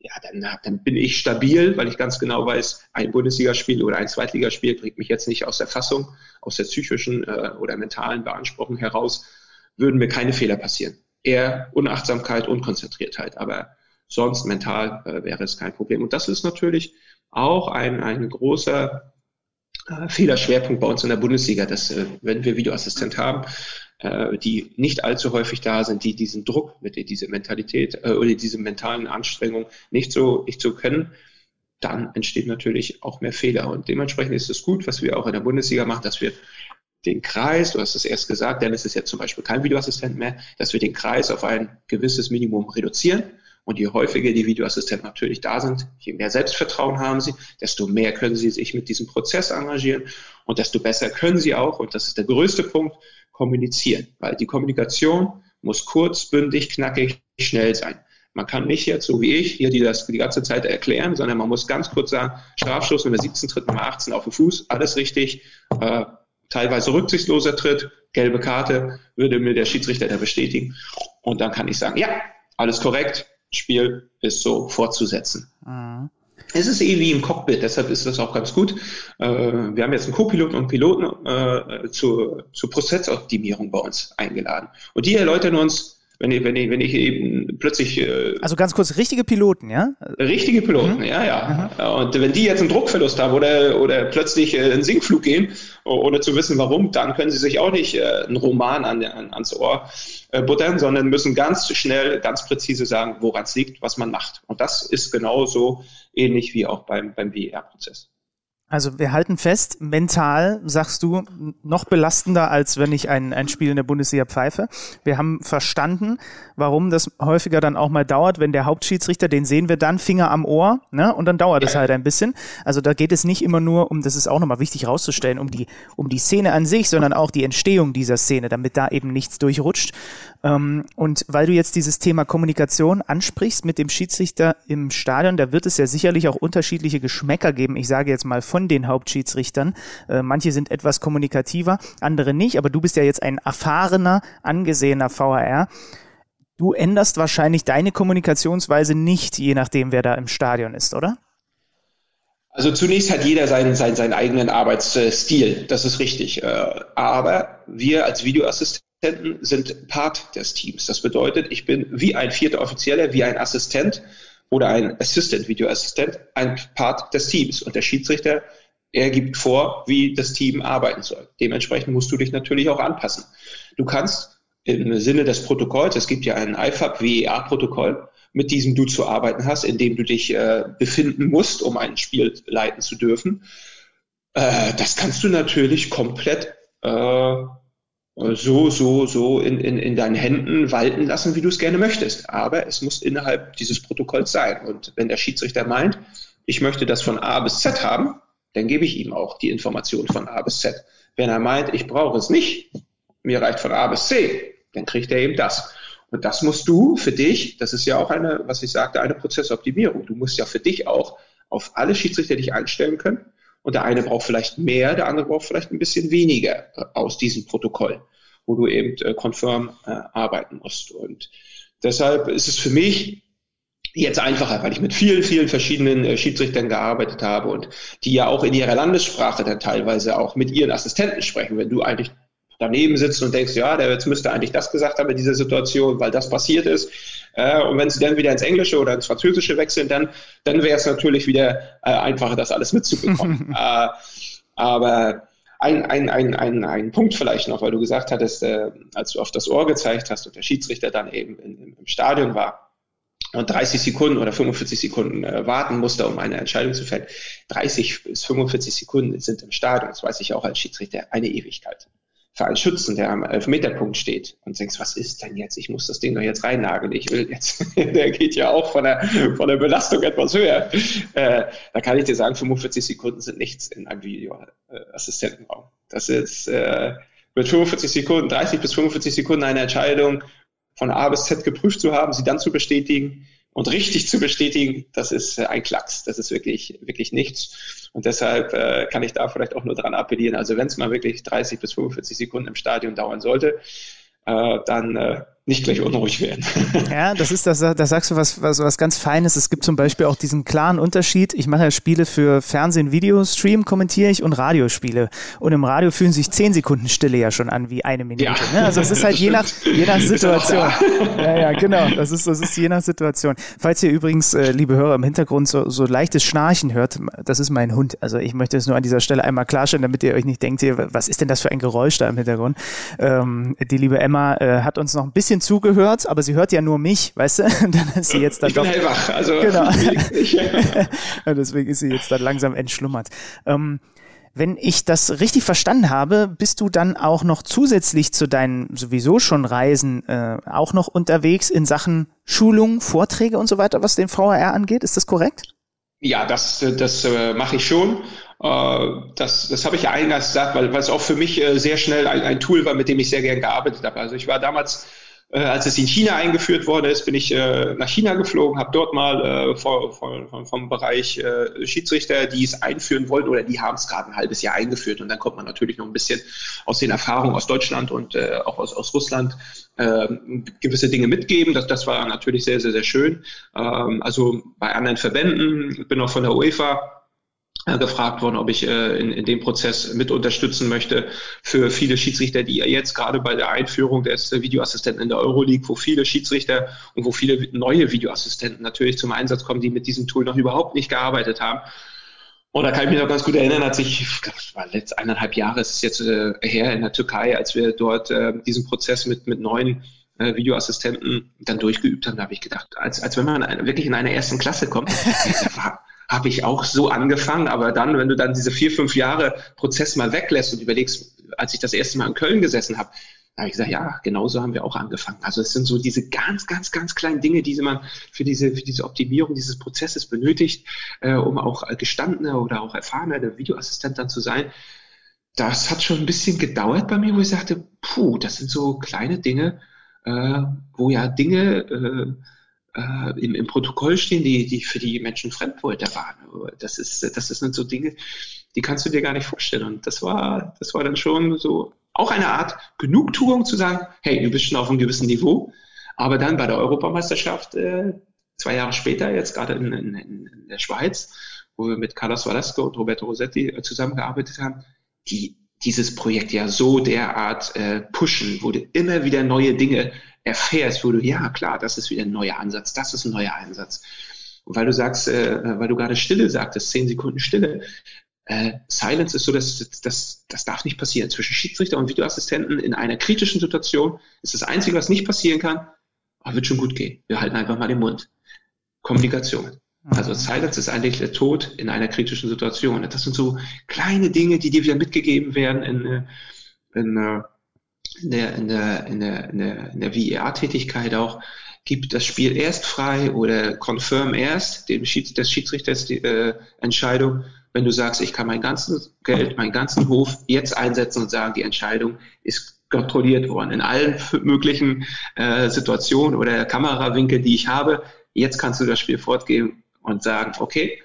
ja, dann, dann bin ich stabil, weil ich ganz genau weiß, ein Bundesligaspiel oder ein Zweitligaspiel bringt mich jetzt nicht aus der Fassung, aus der psychischen äh, oder mentalen Beanspruchung heraus, würden mir keine Fehler passieren. Eher Unachtsamkeit, Unkonzentriertheit, aber sonst mental äh, wäre es kein Problem. Und das ist natürlich auch ein, ein großer äh, Fehlerschwerpunkt bei uns in der Bundesliga, dass äh, wenn wir Videoassistent haben, äh, die nicht allzu häufig da sind, die diesen Druck mit dieser Mentalität äh, oder diese mentalen Anstrengungen nicht so, nicht so können, dann entsteht natürlich auch mehr Fehler. Und dementsprechend ist es gut, was wir auch in der Bundesliga machen, dass wir den Kreis, du hast es erst gesagt, Dennis ist jetzt zum Beispiel kein Videoassistent mehr, dass wir den Kreis auf ein gewisses Minimum reduzieren. Und je häufiger die Videoassistenten natürlich da sind, je mehr Selbstvertrauen haben sie, desto mehr können sie sich mit diesem Prozess engagieren und desto besser können sie auch, und das ist der größte Punkt, kommunizieren, weil die Kommunikation muss kurz, bündig, knackig, schnell sein. Man kann nicht jetzt, so wie ich, hier die das die ganze Zeit erklären, sondern man muss ganz kurz sagen, Strafstoß Nummer 17, Tritt Nummer 18 auf den Fuß, alles richtig, äh, teilweise rücksichtsloser Tritt, gelbe Karte, würde mir der Schiedsrichter da bestätigen. Und dann kann ich sagen, ja, alles korrekt, Spiel ist so fortzusetzen. Mhm. Es ist eh wie im Cockpit, deshalb ist das auch ganz gut. Äh, wir haben jetzt einen Co-Piloten und Piloten äh, zur, zur Prozessoptimierung bei uns eingeladen. Und die erläutern uns, wenn ich, wenn ich, wenn ich eben plötzlich. Äh, also ganz kurz, richtige Piloten, ja? Richtige Piloten, mhm. ja, ja. Mhm. Und wenn die jetzt einen Druckverlust haben oder, oder plötzlich äh, einen Sinkflug gehen, ohne zu wissen warum, dann können sie sich auch nicht äh, einen Roman an, an, ans Ohr äh, buttern, sondern müssen ganz schnell, ganz präzise sagen, woran es liegt, was man macht. Und das ist genauso ähnlich wie auch beim, beim WER-Prozess. Also wir halten fest, mental, sagst du, noch belastender, als wenn ich ein, ein Spiel in der Bundesliga pfeife. Wir haben verstanden, warum das häufiger dann auch mal dauert, wenn der Hauptschiedsrichter, den sehen wir dann, Finger am Ohr, ne? Und dann dauert es halt ein bisschen. Also da geht es nicht immer nur um, das ist auch nochmal wichtig rauszustellen, um die, um die Szene an sich, sondern auch die Entstehung dieser Szene, damit da eben nichts durchrutscht. Ähm, und weil du jetzt dieses Thema Kommunikation ansprichst mit dem Schiedsrichter im Stadion, da wird es ja sicherlich auch unterschiedliche Geschmäcker geben. Ich sage jetzt mal von den Hauptschiedsrichtern. Äh, manche sind etwas kommunikativer, andere nicht. Aber du bist ja jetzt ein erfahrener, angesehener VHR. Du änderst wahrscheinlich deine Kommunikationsweise nicht, je nachdem, wer da im Stadion ist, oder? Also zunächst hat jeder seinen, seinen, seinen eigenen Arbeitsstil, das ist richtig. Äh, aber wir als Videoassistenten sind Part des Teams. Das bedeutet, ich bin wie ein vierter Offizieller, wie ein Assistent oder ein Assistant, Videoassistent, ein Part des Teams. Und der Schiedsrichter, er gibt vor, wie das Team arbeiten soll. Dementsprechend musst du dich natürlich auch anpassen. Du kannst im Sinne des Protokolls, es gibt ja ein IFAB WEA-Protokoll, mit diesem du zu arbeiten hast, in dem du dich äh, befinden musst, um ein Spiel leiten zu dürfen, äh, das kannst du natürlich komplett äh, so, so, so in, in, in deinen Händen walten lassen, wie du es gerne möchtest. Aber es muss innerhalb dieses Protokolls sein. Und wenn der Schiedsrichter meint, ich möchte das von A bis Z haben, dann gebe ich ihm auch die Information von A bis Z. Wenn er meint, ich brauche es nicht, mir reicht von A bis C, dann kriegt er eben das. Und das musst du für dich, das ist ja auch eine, was ich sagte, eine Prozessoptimierung. Du musst ja für dich auch auf alle Schiedsrichter dich einstellen können und der eine braucht vielleicht mehr, der andere braucht vielleicht ein bisschen weniger äh, aus diesem Protokoll, wo du eben äh, konform äh, arbeiten musst. Und deshalb ist es für mich jetzt einfacher, weil ich mit vielen, vielen verschiedenen äh, Schiedsrichtern gearbeitet habe und die ja auch in ihrer Landessprache dann teilweise auch mit ihren Assistenten sprechen. Wenn du eigentlich daneben sitzt und denkst, ja, der jetzt müsste eigentlich das gesagt haben in dieser Situation, weil das passiert ist. Äh, und wenn sie dann wieder ins Englische oder ins Französische wechseln, dann, dann wäre es natürlich wieder äh, einfacher, das alles mitzubekommen. äh, aber ein, ein, ein, ein, ein Punkt vielleicht noch, weil du gesagt hattest, äh, als du auf das Ohr gezeigt hast und der Schiedsrichter dann eben in, im Stadion war und 30 Sekunden oder 45 Sekunden äh, warten musste, um eine Entscheidung zu fällen. 30 bis 45 Sekunden sind im Stadion, das weiß ich auch als Schiedsrichter, eine Ewigkeit für einen Schützen, der am Elfmeterpunkt steht und denkst, was ist denn jetzt? Ich muss das Ding doch jetzt reinnageln. Ich will jetzt, der geht ja auch von der, von der Belastung etwas höher. Äh, da kann ich dir sagen, 45 Sekunden sind nichts in einem Videoassistentenraum. Das ist äh, mit 45 Sekunden, 30 bis 45 Sekunden eine Entscheidung von A bis Z geprüft zu haben, sie dann zu bestätigen und richtig zu bestätigen, das ist äh, ein Klacks. Das ist wirklich, wirklich nichts. Und deshalb äh, kann ich da vielleicht auch nur dran appellieren. Also wenn es mal wirklich 30 bis 45 Sekunden im Stadion dauern sollte, äh, dann äh, nicht gleich unruhig werden. Ja, das ist das, da sagst du was, was, was ganz Feines. Es gibt zum Beispiel auch diesen klaren Unterschied. Ich mache ja Spiele für Fernsehen, Videostream kommentiere ich und Radiospiele. Und im Radio fühlen sich zehn Sekunden Stille ja schon an wie eine Minute. Ja, ne? Also es ist halt je nach, je nach Situation. Ja, ja, genau. Das ist, das ist je nach Situation. Falls ihr übrigens, äh, liebe Hörer, im Hintergrund so, so leichtes Schnarchen hört, das ist mein Hund. Also ich möchte es nur an dieser Stelle einmal klarstellen, damit ihr euch nicht denkt, was ist denn das für ein Geräusch da im Hintergrund? Ähm, die liebe Emma äh, hat uns noch ein bisschen bisschen zugehört, aber sie hört ja nur mich, weißt du? dann ist sie jetzt dann ich doch. Bin hellwach, also genau. deswegen ist sie jetzt dann langsam entschlummert. Ähm, wenn ich das richtig verstanden habe, bist du dann auch noch zusätzlich zu deinen sowieso schon Reisen äh, auch noch unterwegs in Sachen Schulung, Vorträge und so weiter, was den VHR angeht. Ist das korrekt? Ja, das, das äh, mache ich schon. Äh, das, das habe ich ja eingangs gesagt, weil, weil es auch für mich äh, sehr schnell ein, ein Tool war, mit dem ich sehr gern gearbeitet habe. Also ich war damals äh, als es in China eingeführt worden ist, bin ich äh, nach China geflogen, habe dort mal äh, vor, vor, vom Bereich äh, Schiedsrichter, die es einführen wollten oder die haben es gerade ein halbes Jahr eingeführt und dann kommt man natürlich noch ein bisschen aus den Erfahrungen aus Deutschland und äh, auch aus, aus Russland äh, gewisse Dinge mitgeben. Das, das war natürlich sehr, sehr, sehr schön. Ähm, also bei anderen Verbänden, bin auch von der UEFA gefragt worden, ob ich äh, in, in dem Prozess mit unterstützen möchte für viele Schiedsrichter, die jetzt gerade bei der Einführung des Videoassistenten in der Euroleague, wo viele Schiedsrichter und wo viele neue Videoassistenten natürlich zum Einsatz kommen, die mit diesem Tool noch überhaupt nicht gearbeitet haben. Und da kann ich mich noch ganz gut erinnern, als ich, ich war letzt eineinhalb Jahre, es ist jetzt äh, her in der Türkei, als wir dort äh, diesen Prozess mit, mit neuen äh, Videoassistenten dann durchgeübt haben, da habe ich gedacht, als, als wenn man wirklich in eine ersten Klasse kommt, habe ich auch so angefangen, aber dann, wenn du dann diese vier, fünf Jahre Prozess mal weglässt und überlegst, als ich das erste Mal in Köln gesessen habe, da habe ich gesagt, ja, genauso haben wir auch angefangen. Also es sind so diese ganz, ganz, ganz kleinen Dinge, die man für diese, für diese Optimierung dieses Prozesses benötigt, äh, um auch gestandener oder auch erfahrener Videoassistent dann zu sein. Das hat schon ein bisschen gedauert bei mir, wo ich sagte, puh, das sind so kleine Dinge, äh, wo ja Dinge äh, äh, im, im Protokoll stehen, die, die für die Menschen Fremdwörter waren. Das ist, das sind so Dinge, die kannst du dir gar nicht vorstellen. Und das war, das war dann schon so auch eine Art Genugtuung zu sagen, hey, du bist schon auf einem gewissen Niveau. Aber dann bei der Europameisterschaft, äh, zwei Jahre später, jetzt gerade in, in, in der Schweiz, wo wir mit Carlos Velasco und Roberto Rossetti äh, zusammengearbeitet haben, die dieses Projekt ja so derart äh, pushen, du immer wieder neue Dinge erfährst, wo du, ja klar, das ist wieder ein neuer Ansatz, das ist ein neuer Ansatz. Und weil du sagst, äh, weil du gerade Stille sagtest, zehn Sekunden Stille, äh, Silence ist so, dass das, das darf nicht passieren. Zwischen Schiedsrichter und Videoassistenten in einer kritischen Situation ist das Einzige, was nicht passieren kann, aber wird schon gut gehen. Wir halten einfach mal den Mund. Kommunikation. Also mhm. Silence ist eigentlich der Tod in einer kritischen Situation. Das sind so kleine Dinge, die dir wieder mitgegeben werden in, äh, in, äh, in der, in der, in der, in der, in der VAR-Tätigkeit auch. Gib das Spiel erst frei oder confirm erst dem Schieds, des Schiedsrichters die äh, Entscheidung. Wenn du sagst, ich kann mein ganzes Geld, meinen ganzen Hof jetzt einsetzen und sagen, die Entscheidung ist kontrolliert worden in allen möglichen äh, Situationen oder Kamerawinkel, die ich habe. Jetzt kannst du das Spiel fortgeben und sagen, okay,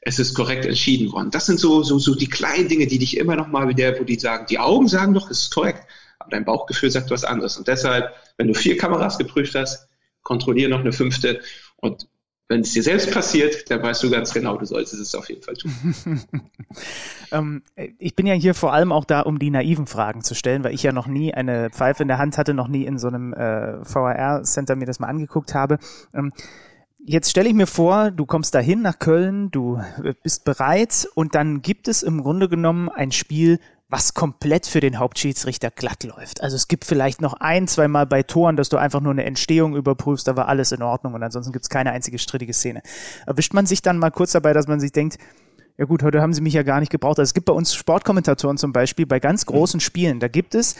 es ist korrekt entschieden worden. Das sind so, so, so die kleinen Dinge, die dich immer noch mal wieder, wo die sagen, die Augen sagen doch, es ist korrekt, dein Bauchgefühl sagt was anderes. Und deshalb, wenn du vier Kameras geprüft hast, kontrolliere noch eine fünfte und wenn es dir selbst passiert, dann weißt du ganz genau, du solltest es auf jeden Fall tun. ähm, ich bin ja hier vor allem auch da, um die naiven Fragen zu stellen, weil ich ja noch nie eine Pfeife in der Hand hatte, noch nie in so einem äh, VAR-Center mir das mal angeguckt habe. Ähm, Jetzt stelle ich mir vor, du kommst dahin nach Köln, du bist bereit und dann gibt es im Grunde genommen ein Spiel, was komplett für den Hauptschiedsrichter glatt läuft. Also es gibt vielleicht noch ein, zwei Mal bei Toren, dass du einfach nur eine Entstehung überprüfst, da war alles in Ordnung und ansonsten gibt es keine einzige strittige Szene. Erwischt man sich dann mal kurz dabei, dass man sich denkt, ja gut, heute haben sie mich ja gar nicht gebraucht. Also es gibt bei uns Sportkommentatoren zum Beispiel bei ganz großen Spielen, da gibt es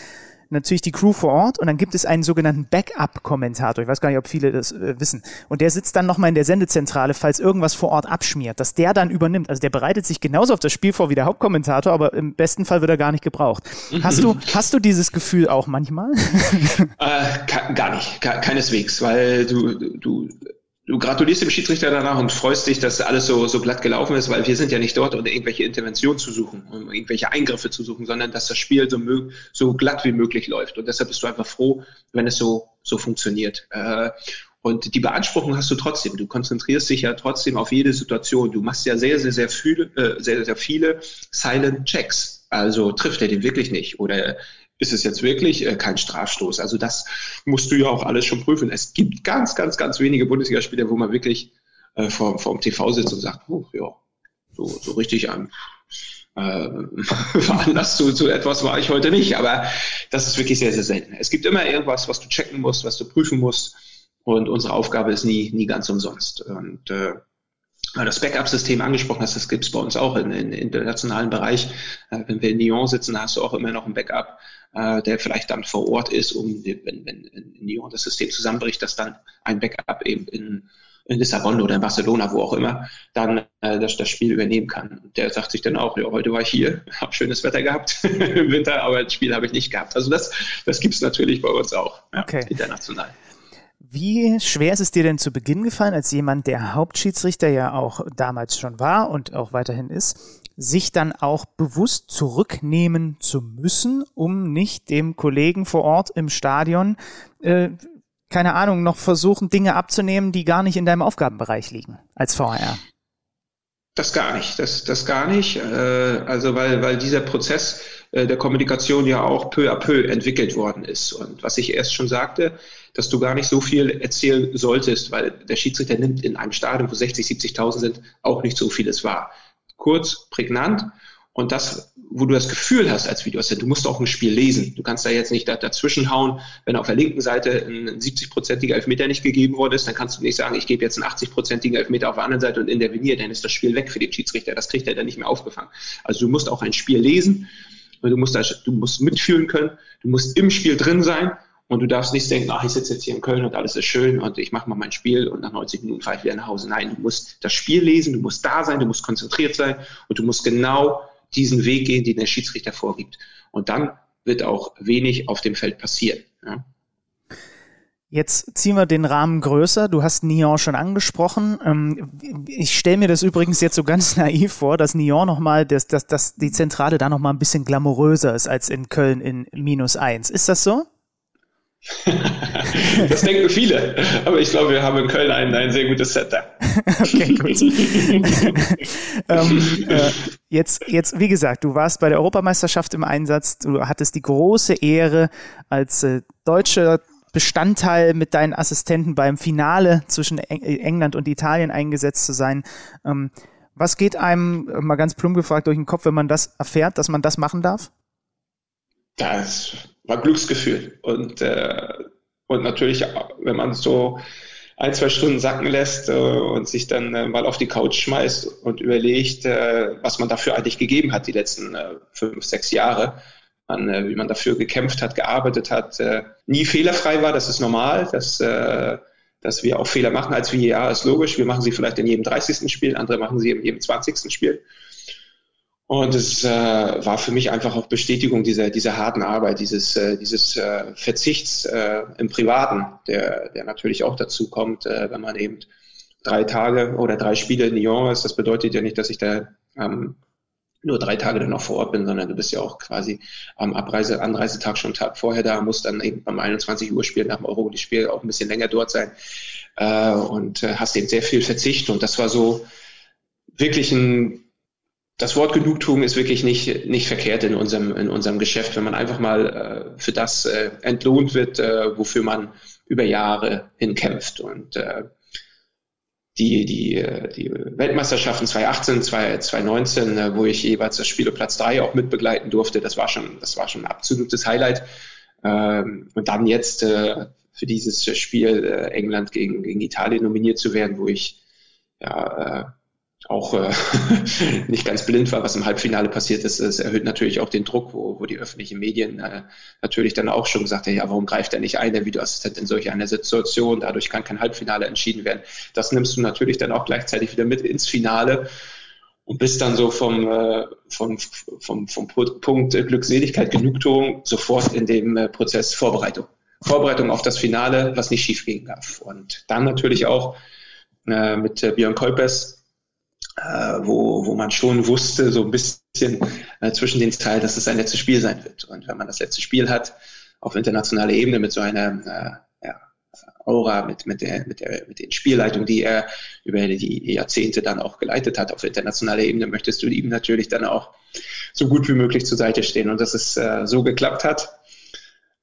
natürlich die Crew vor Ort und dann gibt es einen sogenannten Backup-Kommentator. Ich weiß gar nicht, ob viele das äh, wissen. Und der sitzt dann nochmal in der Sendezentrale, falls irgendwas vor Ort abschmiert, dass der dann übernimmt. Also der bereitet sich genauso auf das Spiel vor wie der Hauptkommentator, aber im besten Fall wird er gar nicht gebraucht. Hast du, hast du dieses Gefühl auch manchmal? Äh, gar nicht, keineswegs, weil du, du, du gratulierst dem Schiedsrichter danach und freust dich, dass alles so, so glatt gelaufen ist, weil wir sind ja nicht dort, um irgendwelche Interventionen zu suchen, um irgendwelche Eingriffe zu suchen, sondern dass das Spiel so, so glatt wie möglich läuft. Und deshalb bist du einfach froh, wenn es so, so funktioniert. Äh, und die Beanspruchung hast du trotzdem. Du konzentrierst dich ja trotzdem auf jede Situation. Du machst ja sehr, sehr, sehr viele, äh, sehr, sehr viele Silent Checks. Also trifft er den wirklich nicht oder ist es jetzt wirklich äh, kein Strafstoß. Also das musst du ja auch alles schon prüfen. Es gibt ganz, ganz, ganz wenige Bundesligaspieler, wo man wirklich äh, vor, vor dem TV sitzt und sagt, oh, ja, so, so richtig an. Äh, veranlasst zu, zu etwas war ich heute nicht, aber das ist wirklich sehr, sehr selten. Es gibt immer irgendwas, was du checken musst, was du prüfen musst und unsere Aufgabe ist nie, nie ganz umsonst. Und äh, das Backup-System angesprochen hast, das gibt es bei uns auch in, in, internationalen Bereich. Äh, wenn wir in Lyon sitzen, hast du auch immer noch ein Backup, äh, der vielleicht dann vor Ort ist, um, wenn, wenn in Lyon das System zusammenbricht, dass dann ein Backup eben in, in Lissabon oder in Barcelona, wo auch immer, dann äh, das, das Spiel übernehmen kann. Und der sagt sich dann auch, ja, heute war ich hier, habe schönes Wetter gehabt im Winter, aber das Spiel habe ich nicht gehabt. Also das, das gibt es natürlich bei uns auch, ja, okay. international. Wie schwer ist es dir denn zu Beginn gefallen, als jemand, der Hauptschiedsrichter ja auch damals schon war und auch weiterhin ist, sich dann auch bewusst zurücknehmen zu müssen, um nicht dem Kollegen vor Ort im Stadion, äh, keine Ahnung, noch versuchen, Dinge abzunehmen, die gar nicht in deinem Aufgabenbereich liegen als VR? Das gar nicht, das, das gar nicht. Äh, also weil, weil dieser Prozess der Kommunikation ja auch peu à peu entwickelt worden ist. Und was ich erst schon sagte, dass du gar nicht so viel erzählen solltest, weil der Schiedsrichter nimmt in einem Stadion, wo 60, 70.000 sind, auch nicht so vieles wahr. Kurz, prägnant und das, wo du das Gefühl hast als Videoassistent, du musst auch ein Spiel lesen. Du kannst da jetzt nicht dazwischen hauen. Wenn auf der linken Seite ein 70-prozentiger Elfmeter nicht gegeben worden ist, dann kannst du nicht sagen, ich gebe jetzt einen 80-prozentigen Elfmeter auf der anderen Seite und interveniere, dann ist das Spiel weg für den Schiedsrichter. Das kriegt er dann nicht mehr aufgefangen. Also du musst auch ein Spiel lesen Du musst, da, du musst mitfühlen können, du musst im Spiel drin sein und du darfst nicht denken, ach, ich sitze jetzt hier in Köln und alles ist schön und ich mache mal mein Spiel und nach 90 Minuten fahre ich wieder nach Hause. Nein, du musst das Spiel lesen, du musst da sein, du musst konzentriert sein und du musst genau diesen Weg gehen, den der Schiedsrichter vorgibt. Und dann wird auch wenig auf dem Feld passieren. Ja. Jetzt ziehen wir den Rahmen größer. Du hast Nyon schon angesprochen. Ähm, ich stelle mir das übrigens jetzt so ganz naiv vor, dass Nyon nochmal, dass, dass, dass die Zentrale da nochmal ein bisschen glamouröser ist als in Köln in minus eins. Ist das so? das denken viele, aber ich glaube, wir haben in Köln ein, ein sehr gutes Center. okay, gut. ähm, äh, jetzt, jetzt, wie gesagt, du warst bei der Europameisterschaft im Einsatz, du hattest die große Ehre, als äh, deutscher Bestandteil mit deinen Assistenten beim Finale zwischen England und Italien eingesetzt zu sein. Ähm, was geht einem, mal ganz plump gefragt, durch den Kopf, wenn man das erfährt, dass man das machen darf? Das war Glücksgefühl. Und, äh, und natürlich, wenn man so ein, zwei Stunden sacken lässt äh, und sich dann äh, mal auf die Couch schmeißt und überlegt, äh, was man dafür eigentlich gegeben hat die letzten äh, fünf, sechs Jahre. Man, äh, wie man dafür gekämpft hat, gearbeitet hat, äh, nie fehlerfrei war, das ist normal, dass, dass wir auch Fehler machen als VAR ist logisch. Wir machen sie vielleicht in jedem 30. Spiel, andere machen sie in jedem 20. Spiel. Und es äh, war für mich einfach auch Bestätigung dieser, dieser harten Arbeit, dieses, äh, dieses äh, Verzichts äh, im Privaten, der, der natürlich auch dazu kommt, äh, wenn man eben drei Tage oder drei Spiele in Lyon ist. Das bedeutet ja nicht, dass ich da ähm, nur drei Tage dann noch vor Ort bin, sondern du bist ja auch quasi am Abreise, Anreisetag schon einen Tag vorher da, musst dann eben beim 21 Uhr Spiel nach dem Euro die Spiel auch ein bisschen länger dort sein äh, und äh, hast eben sehr viel Verzicht und das war so wirklich ein das Wort Genugtuung ist wirklich nicht, nicht verkehrt in unserem, in unserem Geschäft, wenn man einfach mal äh, für das äh, entlohnt wird, äh, wofür man über Jahre hin kämpft. Und äh, die, die, die Weltmeisterschaften 2018, 2019, äh, wo ich jeweils das Spiel Platz 3 auch mitbegleiten durfte, das war schon, das war schon ein absolutes Highlight. Ähm, und dann jetzt äh, für dieses Spiel äh, England gegen, gegen Italien nominiert zu werden, wo ich ja, auch äh, nicht ganz blind war, was im Halbfinale passiert ist. Es erhöht natürlich auch den Druck, wo, wo die öffentlichen Medien äh, natürlich dann auch schon gesagt haben, ja, warum greift er nicht ein, der Videoassistent in solch einer Situation? Dadurch kann kein Halbfinale entschieden werden. Das nimmst du natürlich dann auch gleichzeitig wieder mit ins Finale und bist dann so vom, äh, vom, vom, vom Punkt Glückseligkeit, Genugtuung sofort in dem äh, Prozess Vorbereitung. Vorbereitung auf das Finale, was nicht schief gehen darf. Und dann natürlich auch äh, mit äh, Björn Kolpers, äh, wo, wo man schon wusste, so ein bisschen äh, zwischen den Teilen, dass es sein letztes Spiel sein wird. Und wenn man das letzte Spiel hat, auf internationaler Ebene mit so einer äh, ja, Aura, mit, mit, der, mit, der, mit den Spielleitungen, die er über die Jahrzehnte dann auch geleitet hat auf internationaler Ebene, möchtest du ihm natürlich dann auch so gut wie möglich zur Seite stehen. Und dass es äh, so geklappt hat,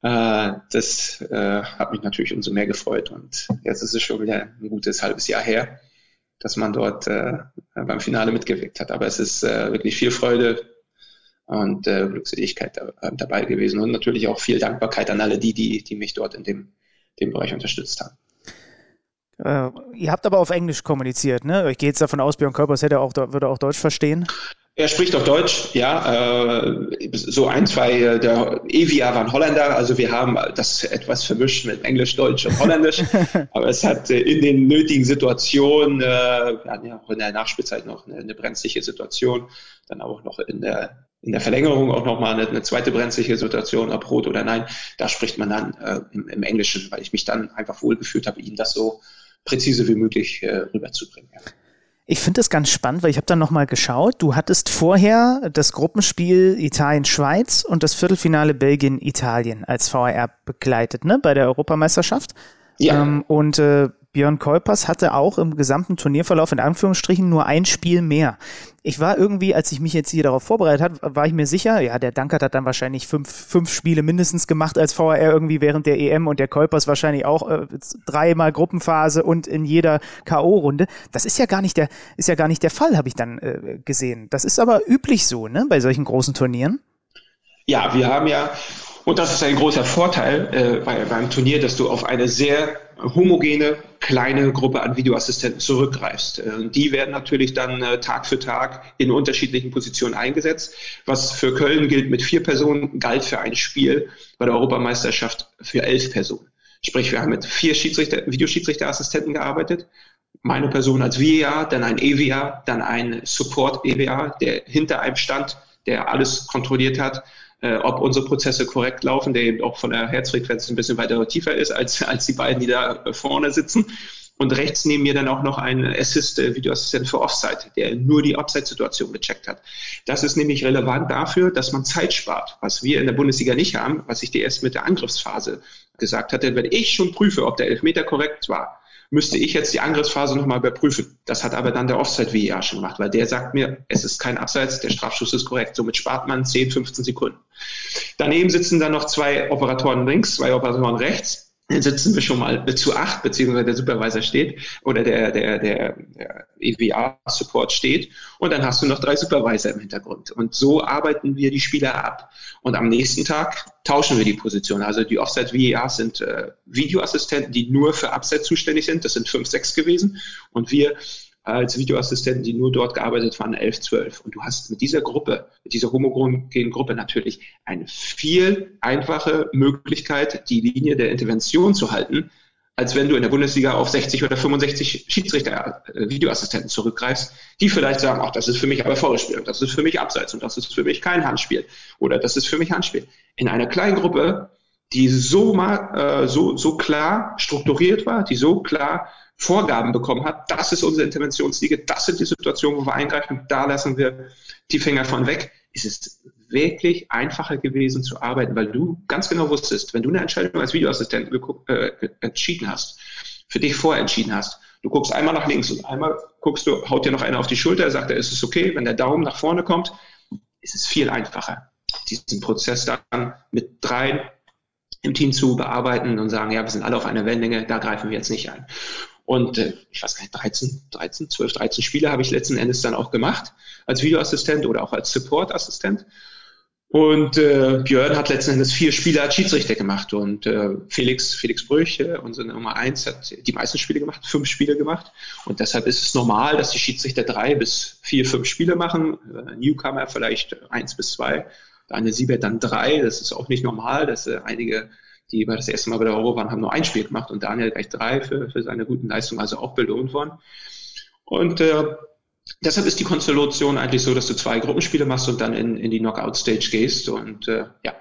äh, das äh, hat mich natürlich umso mehr gefreut. Und jetzt ist es schon wieder ein gutes halbes Jahr her dass man dort äh, beim Finale mitgewirkt hat. Aber es ist äh, wirklich viel Freude und äh, Glückseligkeit da, äh, dabei gewesen und natürlich auch viel Dankbarkeit an alle die, die, die mich dort in dem, dem Bereich unterstützt haben. Äh, ihr habt aber auf Englisch kommuniziert, ne? Ich gehe jetzt davon aus, Björn Körpers hätte auch, würde auch Deutsch verstehen. Er spricht auch Deutsch, ja. Äh, so ein, zwei, äh, der Evia waren Holländer, also wir haben das etwas vermischt mit Englisch, Deutsch und Holländisch. Aber es hat äh, in den nötigen Situationen, wir hatten ja auch in der Nachspielzeit noch eine, eine brenzliche Situation, dann auch noch in der in der Verlängerung auch nochmal eine, eine zweite brenzliche Situation, ob rot oder nein, da spricht man dann äh, im, im, Englischen, weil ich mich dann einfach wohlgefühlt habe, ihm das so präzise wie möglich äh, rüberzubringen. Ja. Ich finde das ganz spannend, weil ich habe dann nochmal geschaut. Du hattest vorher das Gruppenspiel Italien-Schweiz und das Viertelfinale Belgien-Italien als VAR begleitet, ne, bei der Europameisterschaft. Ja. Ähm, und äh, Björn Kolpers hatte auch im gesamten Turnierverlauf in Anführungsstrichen nur ein Spiel mehr. Ich war irgendwie, als ich mich jetzt hier darauf vorbereitet habe, war ich mir sicher, ja, der Dankert hat dann wahrscheinlich fünf, fünf Spiele mindestens gemacht als VAR irgendwie während der EM und der Kolpers wahrscheinlich auch äh, dreimal Gruppenphase und in jeder K.O.-Runde. Das ist ja gar nicht der, ist ja gar nicht der Fall, habe ich dann äh, gesehen. Das ist aber üblich so, ne, bei solchen großen Turnieren. Ja, wir haben ja und das ist ein großer Vorteil äh, bei, beim Turnier, dass du auf eine sehr homogene kleine Gruppe an Videoassistenten zurückgreifst. Äh, die werden natürlich dann äh, Tag für Tag in unterschiedlichen Positionen eingesetzt. Was für Köln gilt mit vier Personen, galt für ein Spiel bei der Europameisterschaft für elf Personen. Sprich, wir haben mit vier Schiedsrichter, Videoschiedsrichterassistenten gearbeitet. Meine Person als VAR, dann ein EVA, dann ein Support EVA, der hinter einem stand, der alles kontrolliert hat äh, ob unsere Prozesse korrekt laufen, der eben auch von der Herzfrequenz ein bisschen weiter tiefer ist als, als die beiden, die da vorne sitzen. Und rechts neben mir dann auch noch ein Assist, äh, Videoassistent für Offside, der nur die Offside-Situation gecheckt hat. Das ist nämlich relevant dafür, dass man Zeit spart, was wir in der Bundesliga nicht haben, was ich dir erst mit der Angriffsphase gesagt hatte. Wenn ich schon prüfe, ob der Elfmeter korrekt war, müsste ich jetzt die Angriffsphase nochmal überprüfen. Das hat aber dann der Offside-VAR schon gemacht, weil der sagt mir, es ist kein Abseits, der Strafschuss ist korrekt. Somit spart man 10, 15 Sekunden. Daneben sitzen dann noch zwei Operatoren links, zwei Operatoren rechts. Sitzen wir schon mal zu acht, beziehungsweise der Supervisor steht oder der, der, der, der EWA-Support steht und dann hast du noch drei Supervisor im Hintergrund. Und so arbeiten wir die Spieler ab. Und am nächsten Tag tauschen wir die Position. Also die Offside-VAs sind äh, Videoassistenten, die nur für Upset zuständig sind. Das sind fünf, sechs gewesen. Und wir als Videoassistenten, die nur dort gearbeitet waren, 11, 12. Und du hast mit dieser Gruppe, mit dieser homogenen Gruppe natürlich eine viel einfache Möglichkeit, die Linie der Intervention zu halten, als wenn du in der Bundesliga auf 60 oder 65 Schiedsrichter, äh, Videoassistenten zurückgreifst, die vielleicht sagen, ach, das ist für mich aber Vorspiel und das ist für mich Abseits und das ist für mich kein Handspiel oder das ist für mich Handspiel. In einer kleinen Gruppe, die so, mal, äh, so, so klar strukturiert war, die so klar Vorgaben bekommen hat, das ist unsere Interventionsliga, das sind die Situationen, wo wir eingreifen, da lassen wir die Finger von weg, ist es wirklich einfacher gewesen zu arbeiten, weil du ganz genau wusstest, wenn du eine Entscheidung als Videoassistent äh, entschieden hast, für dich vorentschieden hast, du guckst einmal nach links und einmal guckst du, haut dir noch einer auf die Schulter, sagt er, ist es okay, wenn der Daumen nach vorne kommt, ist es viel einfacher, diesen Prozess dann mit dreien im Team zu bearbeiten und sagen, ja, wir sind alle auf einer Wellenlänge, da greifen wir jetzt nicht ein. Und äh, ich weiß gar nicht, 13, 13, 12, 13 Spiele habe ich letzten Endes dann auch gemacht als Videoassistent oder auch als Supportassistent. Und äh, Björn hat letzten Endes vier Spiele als Schiedsrichter gemacht und äh, Felix, Felix Brüch, äh, unsere Nummer eins, hat die meisten Spiele gemacht, fünf Spiele gemacht. Und deshalb ist es normal, dass die Schiedsrichter drei bis vier, fünf Spiele machen. Äh, Newcomer vielleicht eins bis zwei. Daniel Siebert dann drei. Das ist auch nicht normal, dass äh, einige die war das erste Mal bei der Euro waren, haben nur ein Spiel gemacht und Daniel gleich drei für, für seine guten Leistungen, also auch belohnt worden. Und äh, deshalb ist die Konstellation eigentlich so, dass du zwei Gruppenspiele machst und dann in, in die Knockout-Stage gehst. Und äh, ja,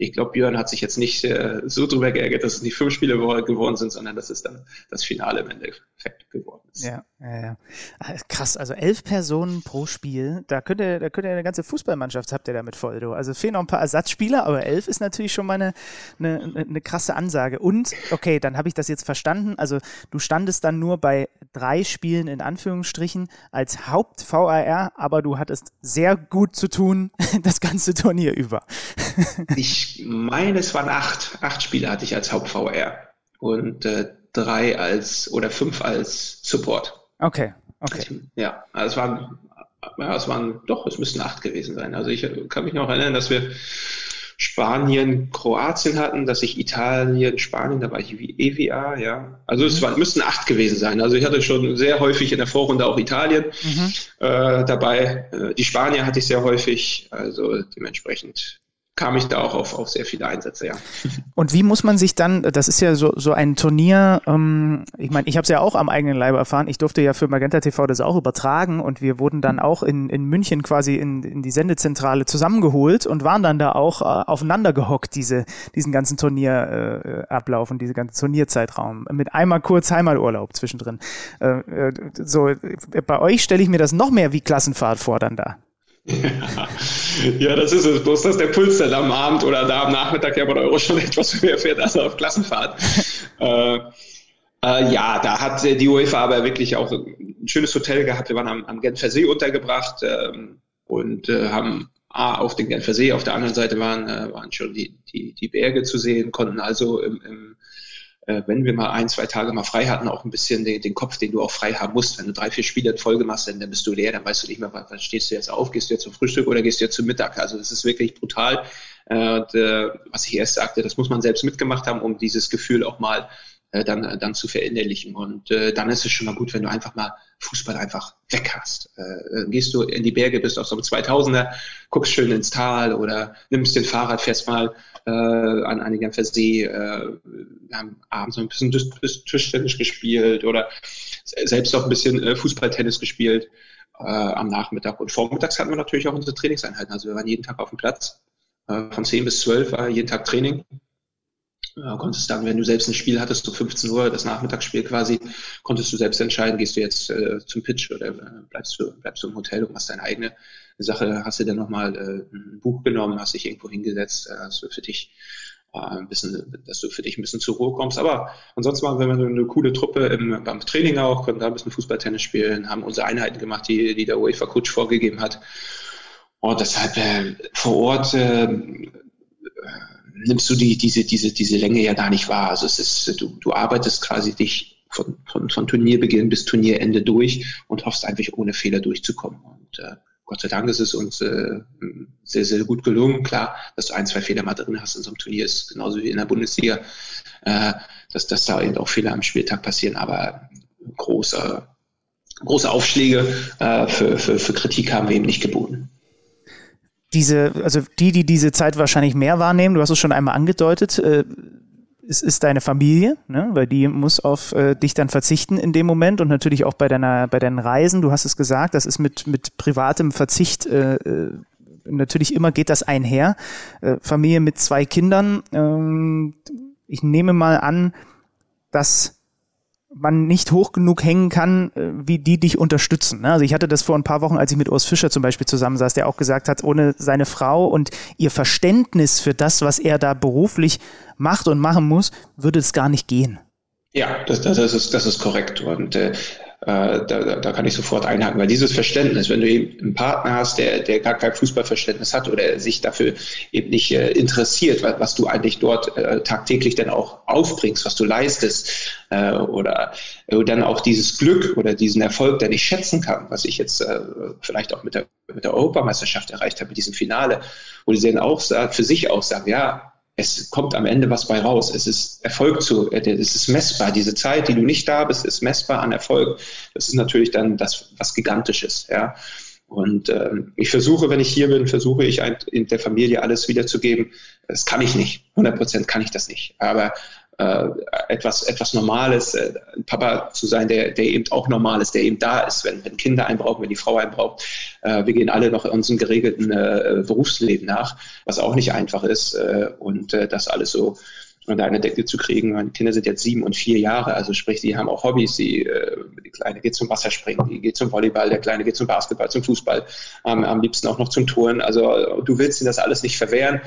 ich glaube, Björn hat sich jetzt nicht äh, so drüber geärgert, dass es nicht fünf Spiele geworden sind, sondern dass es dann das Finale im Endeffekt geworden ist. Ja, ja, ja. Ah, krass, also elf Personen pro Spiel, da könnt ihr, da könnt ihr eine ganze Fußballmannschaft habt ihr damit voll. Du. Also fehlen noch ein paar Ersatzspieler, aber elf ist natürlich schon mal eine, eine, eine krasse Ansage. Und, okay, dann habe ich das jetzt verstanden. Also du standest dann nur bei drei Spielen in Anführungsstrichen als Haupt-VAR, aber du hattest sehr gut zu tun das ganze Turnier über. Ich meine, es waren acht, acht Spiele hatte ich als Haupt-VR und äh, drei als oder fünf als Support. Okay, okay. Also, ja, also es waren, ja, es waren, doch, es müssten acht gewesen sein. Also ich kann mich noch erinnern, dass wir Spanien, Kroatien hatten, dass ich Italien, Spanien, da war ich wie EWA, ja. Also es mhm. waren, müssten acht gewesen sein. Also ich hatte schon sehr häufig in der Vorrunde auch Italien mhm. äh, dabei. Äh, die Spanier hatte ich sehr häufig, also dementsprechend kam ich da auch auf, auf sehr viele Einsätze, ja. Und wie muss man sich dann, das ist ja so, so ein Turnier, ähm, ich meine, ich habe es ja auch am eigenen Leibe erfahren, ich durfte ja für Magenta TV das auch übertragen und wir wurden dann auch in, in München quasi in, in die Sendezentrale zusammengeholt und waren dann da auch äh, aufeinander gehockt, diese, diesen ganzen Turnierablauf äh, und diese ganze Turnierzeitraum, mit einmal kurz Heimaturlaub zwischendrin. Äh, äh so, bei euch stelle ich mir das noch mehr wie Klassenfahrt vor dann da. Ja. das ist es. Bloß, dass der Puls dann am Abend oder da am Nachmittag ja bei der Euro schon etwas höher fährt als auf Klassenfahrt. äh, äh, ja, da hat die UEFA aber wirklich auch ein schönes Hotel gehabt. Wir waren am, am Genfer See untergebracht ähm, und äh, haben ah, auf den Genfer See, auf der anderen Seite waren, äh, waren schon die, die, die Berge zu sehen, konnten also im, im äh, wenn wir mal ein, zwei Tage mal frei hatten, auch ein bisschen den, den, Kopf, den du auch frei haben musst. Wenn du drei, vier Spiele in Folge machst, dann, dann bist du leer, dann weißt du nicht mehr, wann stehst du jetzt auf, gehst du jetzt zum Frühstück oder gehst du jetzt zum Mittag. Also das ist wirklich brutal. Äh, und, äh, was ich erst sagte, das muss man selbst mitgemacht haben, um dieses Gefühl auch mal äh, dann, äh, dann zu verinnerlichen. Und äh, dann ist es schon mal gut, wenn du einfach mal Fußball einfach weg hast. Äh, gehst du in die Berge, bist auf so einem 2000er, guckst schön ins Tal oder nimmst den Fahrrad, fährst mal äh, an einen See, äh, haben abends ein bisschen Tischtennis gespielt oder selbst auch ein bisschen äh, Fußballtennis gespielt äh, am Nachmittag. Und vormittags hatten wir natürlich auch unsere Trainingseinheiten. Also wir waren jeden Tag auf dem Platz. Äh, von 10 bis 12 war jeden Tag Training äh, konntest dann, wenn du selbst ein Spiel hattest, so 15 Uhr, das Nachmittagsspiel quasi, konntest du selbst entscheiden, gehst du jetzt äh, zum Pitch oder äh, bleibst, du, bleibst du im Hotel und machst deine eigene Sache, hast du dann nochmal äh, ein Buch genommen, hast dich irgendwo hingesetzt, äh, hast du für dich äh, ein bisschen, dass du für dich ein bisschen zur Ruhe kommst. Aber ansonsten waren wir eine coole Truppe im, beim Training auch, konnten da ein bisschen Fußballtennis spielen, haben unsere Einheiten gemacht, die, die der UEFA-Coach vorgegeben hat. Und deshalb äh, vor Ort äh, nimmst du die, diese, diese, diese Länge ja gar nicht wahr. Also es ist, du, du arbeitest quasi dich von, von, von Turnierbeginn bis Turnierende durch und hoffst einfach ohne Fehler durchzukommen. Und äh, Gott sei Dank ist es uns äh, sehr, sehr gut gelungen. Klar, dass du ein, zwei Fehler mal drin hast in so einem Turnier, ist genauso wie in der Bundesliga, äh, dass, dass da eben auch Fehler am Spieltag passieren, aber große, große Aufschläge äh, für, für, für Kritik haben wir eben nicht geboten diese, also die, die diese Zeit wahrscheinlich mehr wahrnehmen, du hast es schon einmal angedeutet, äh, es ist deine Familie, ne? weil die muss auf äh, dich dann verzichten in dem Moment und natürlich auch bei deiner, bei deinen Reisen. Du hast es gesagt, das ist mit, mit privatem Verzicht äh, äh natürlich immer geht das einher. Äh, Familie mit zwei Kindern. Ähm, ich nehme mal an, dass man nicht hoch genug hängen kann, äh, wie die dich unterstützen. Ne? Also ich hatte das vor ein paar Wochen, als ich mit Urs Fischer zum Beispiel zusammensaß, der auch gesagt hat, ohne seine Frau und ihr Verständnis für das, was er da beruflich macht und machen muss, würde es gar nicht gehen. Ja, das, das, ist, das ist korrekt. Und äh, äh, da, da kann ich sofort einhaken, weil dieses Verständnis, wenn du eben einen Partner hast, der, der gar kein Fußballverständnis hat oder sich dafür eben nicht äh, interessiert, was, was, du eigentlich dort äh, tagtäglich dann auch aufbringst, was du leistest, äh, oder äh, dann auch dieses Glück oder diesen Erfolg, der ich schätzen kann, was ich jetzt äh, vielleicht auch mit der, mit der Europameisterschaft erreicht habe, mit diesem Finale, wo die dann auch für sich auch sagen, ja, es kommt am Ende was bei raus. Es ist Erfolg zu, äh, es ist messbar. Diese Zeit, die du nicht da bist, ist messbar an Erfolg. Das ist natürlich dann das, was Gigantisches, ja. Und ähm, ich versuche, wenn ich hier bin, versuche ich ein, in der Familie alles wiederzugeben. Das kann ich nicht. 100 Prozent kann ich das nicht. Aber äh, etwas, etwas Normales, äh, Papa zu sein, der, der eben auch normal ist, der eben da ist, wenn, wenn Kinder einen brauchen, wenn die Frau einen braucht. Äh, wir gehen alle noch unserem geregelten äh, Berufsleben nach, was auch nicht einfach ist. Äh, und äh, das alles so unter eine Decke zu kriegen. Meine Kinder sind jetzt sieben und vier Jahre, also sprich, die haben auch Hobbys. Die, äh, die Kleine geht zum Wasserspringen, die geht zum Volleyball, der Kleine geht zum Basketball, zum Fußball, ähm, am liebsten auch noch zum Touren. Also du willst ihnen das alles nicht verwehren.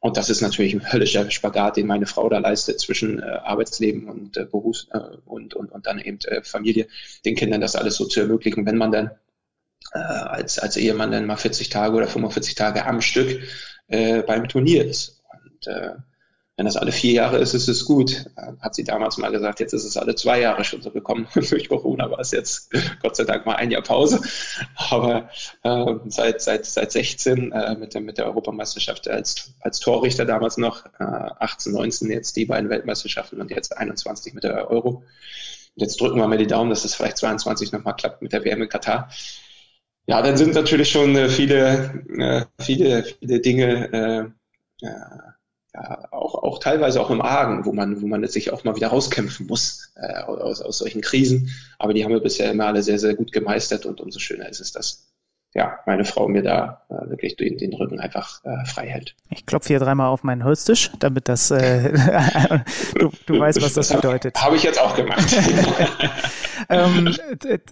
Und das ist natürlich ein höllischer Spagat, den meine Frau da leistet zwischen äh, Arbeitsleben und äh, Berufs- äh, und, und, und dann eben äh, Familie, den Kindern das alles so zu ermöglichen, wenn man dann äh, als, als Ehemann dann mal 40 Tage oder 45 Tage am Stück äh, beim Turnier ist. Und äh, wenn das alle vier Jahre ist, ist es gut. Hat sie damals mal gesagt, jetzt ist es alle zwei Jahre schon so gekommen. Durch Corona war es jetzt Gott sei Dank mal ein Jahr Pause. Aber äh, seit, seit, seit 16 äh, mit, der, mit der Europameisterschaft als, als Torrichter damals noch, äh, 18, 19 jetzt die beiden Weltmeisterschaften und jetzt 21 mit der Euro. Jetzt drücken wir mal die Daumen, dass es vielleicht 22 nochmal klappt mit der WM in Katar. Ja, dann sind natürlich schon äh, viele, äh, viele, viele Dinge äh, ja, auch, auch teilweise auch im Argen, wo man, wo man sich auch mal wieder rauskämpfen muss äh, aus, aus solchen Krisen. Aber die haben wir bisher immer alle sehr, sehr gut gemeistert und umso schöner ist es, dass ja, meine Frau mir da äh, wirklich den, den Rücken einfach äh, frei hält. Ich klopfe hier dreimal auf meinen Holztisch, damit das äh, du, du weißt, was das, bedeutet. Habe ich jetzt auch gemacht. ähm,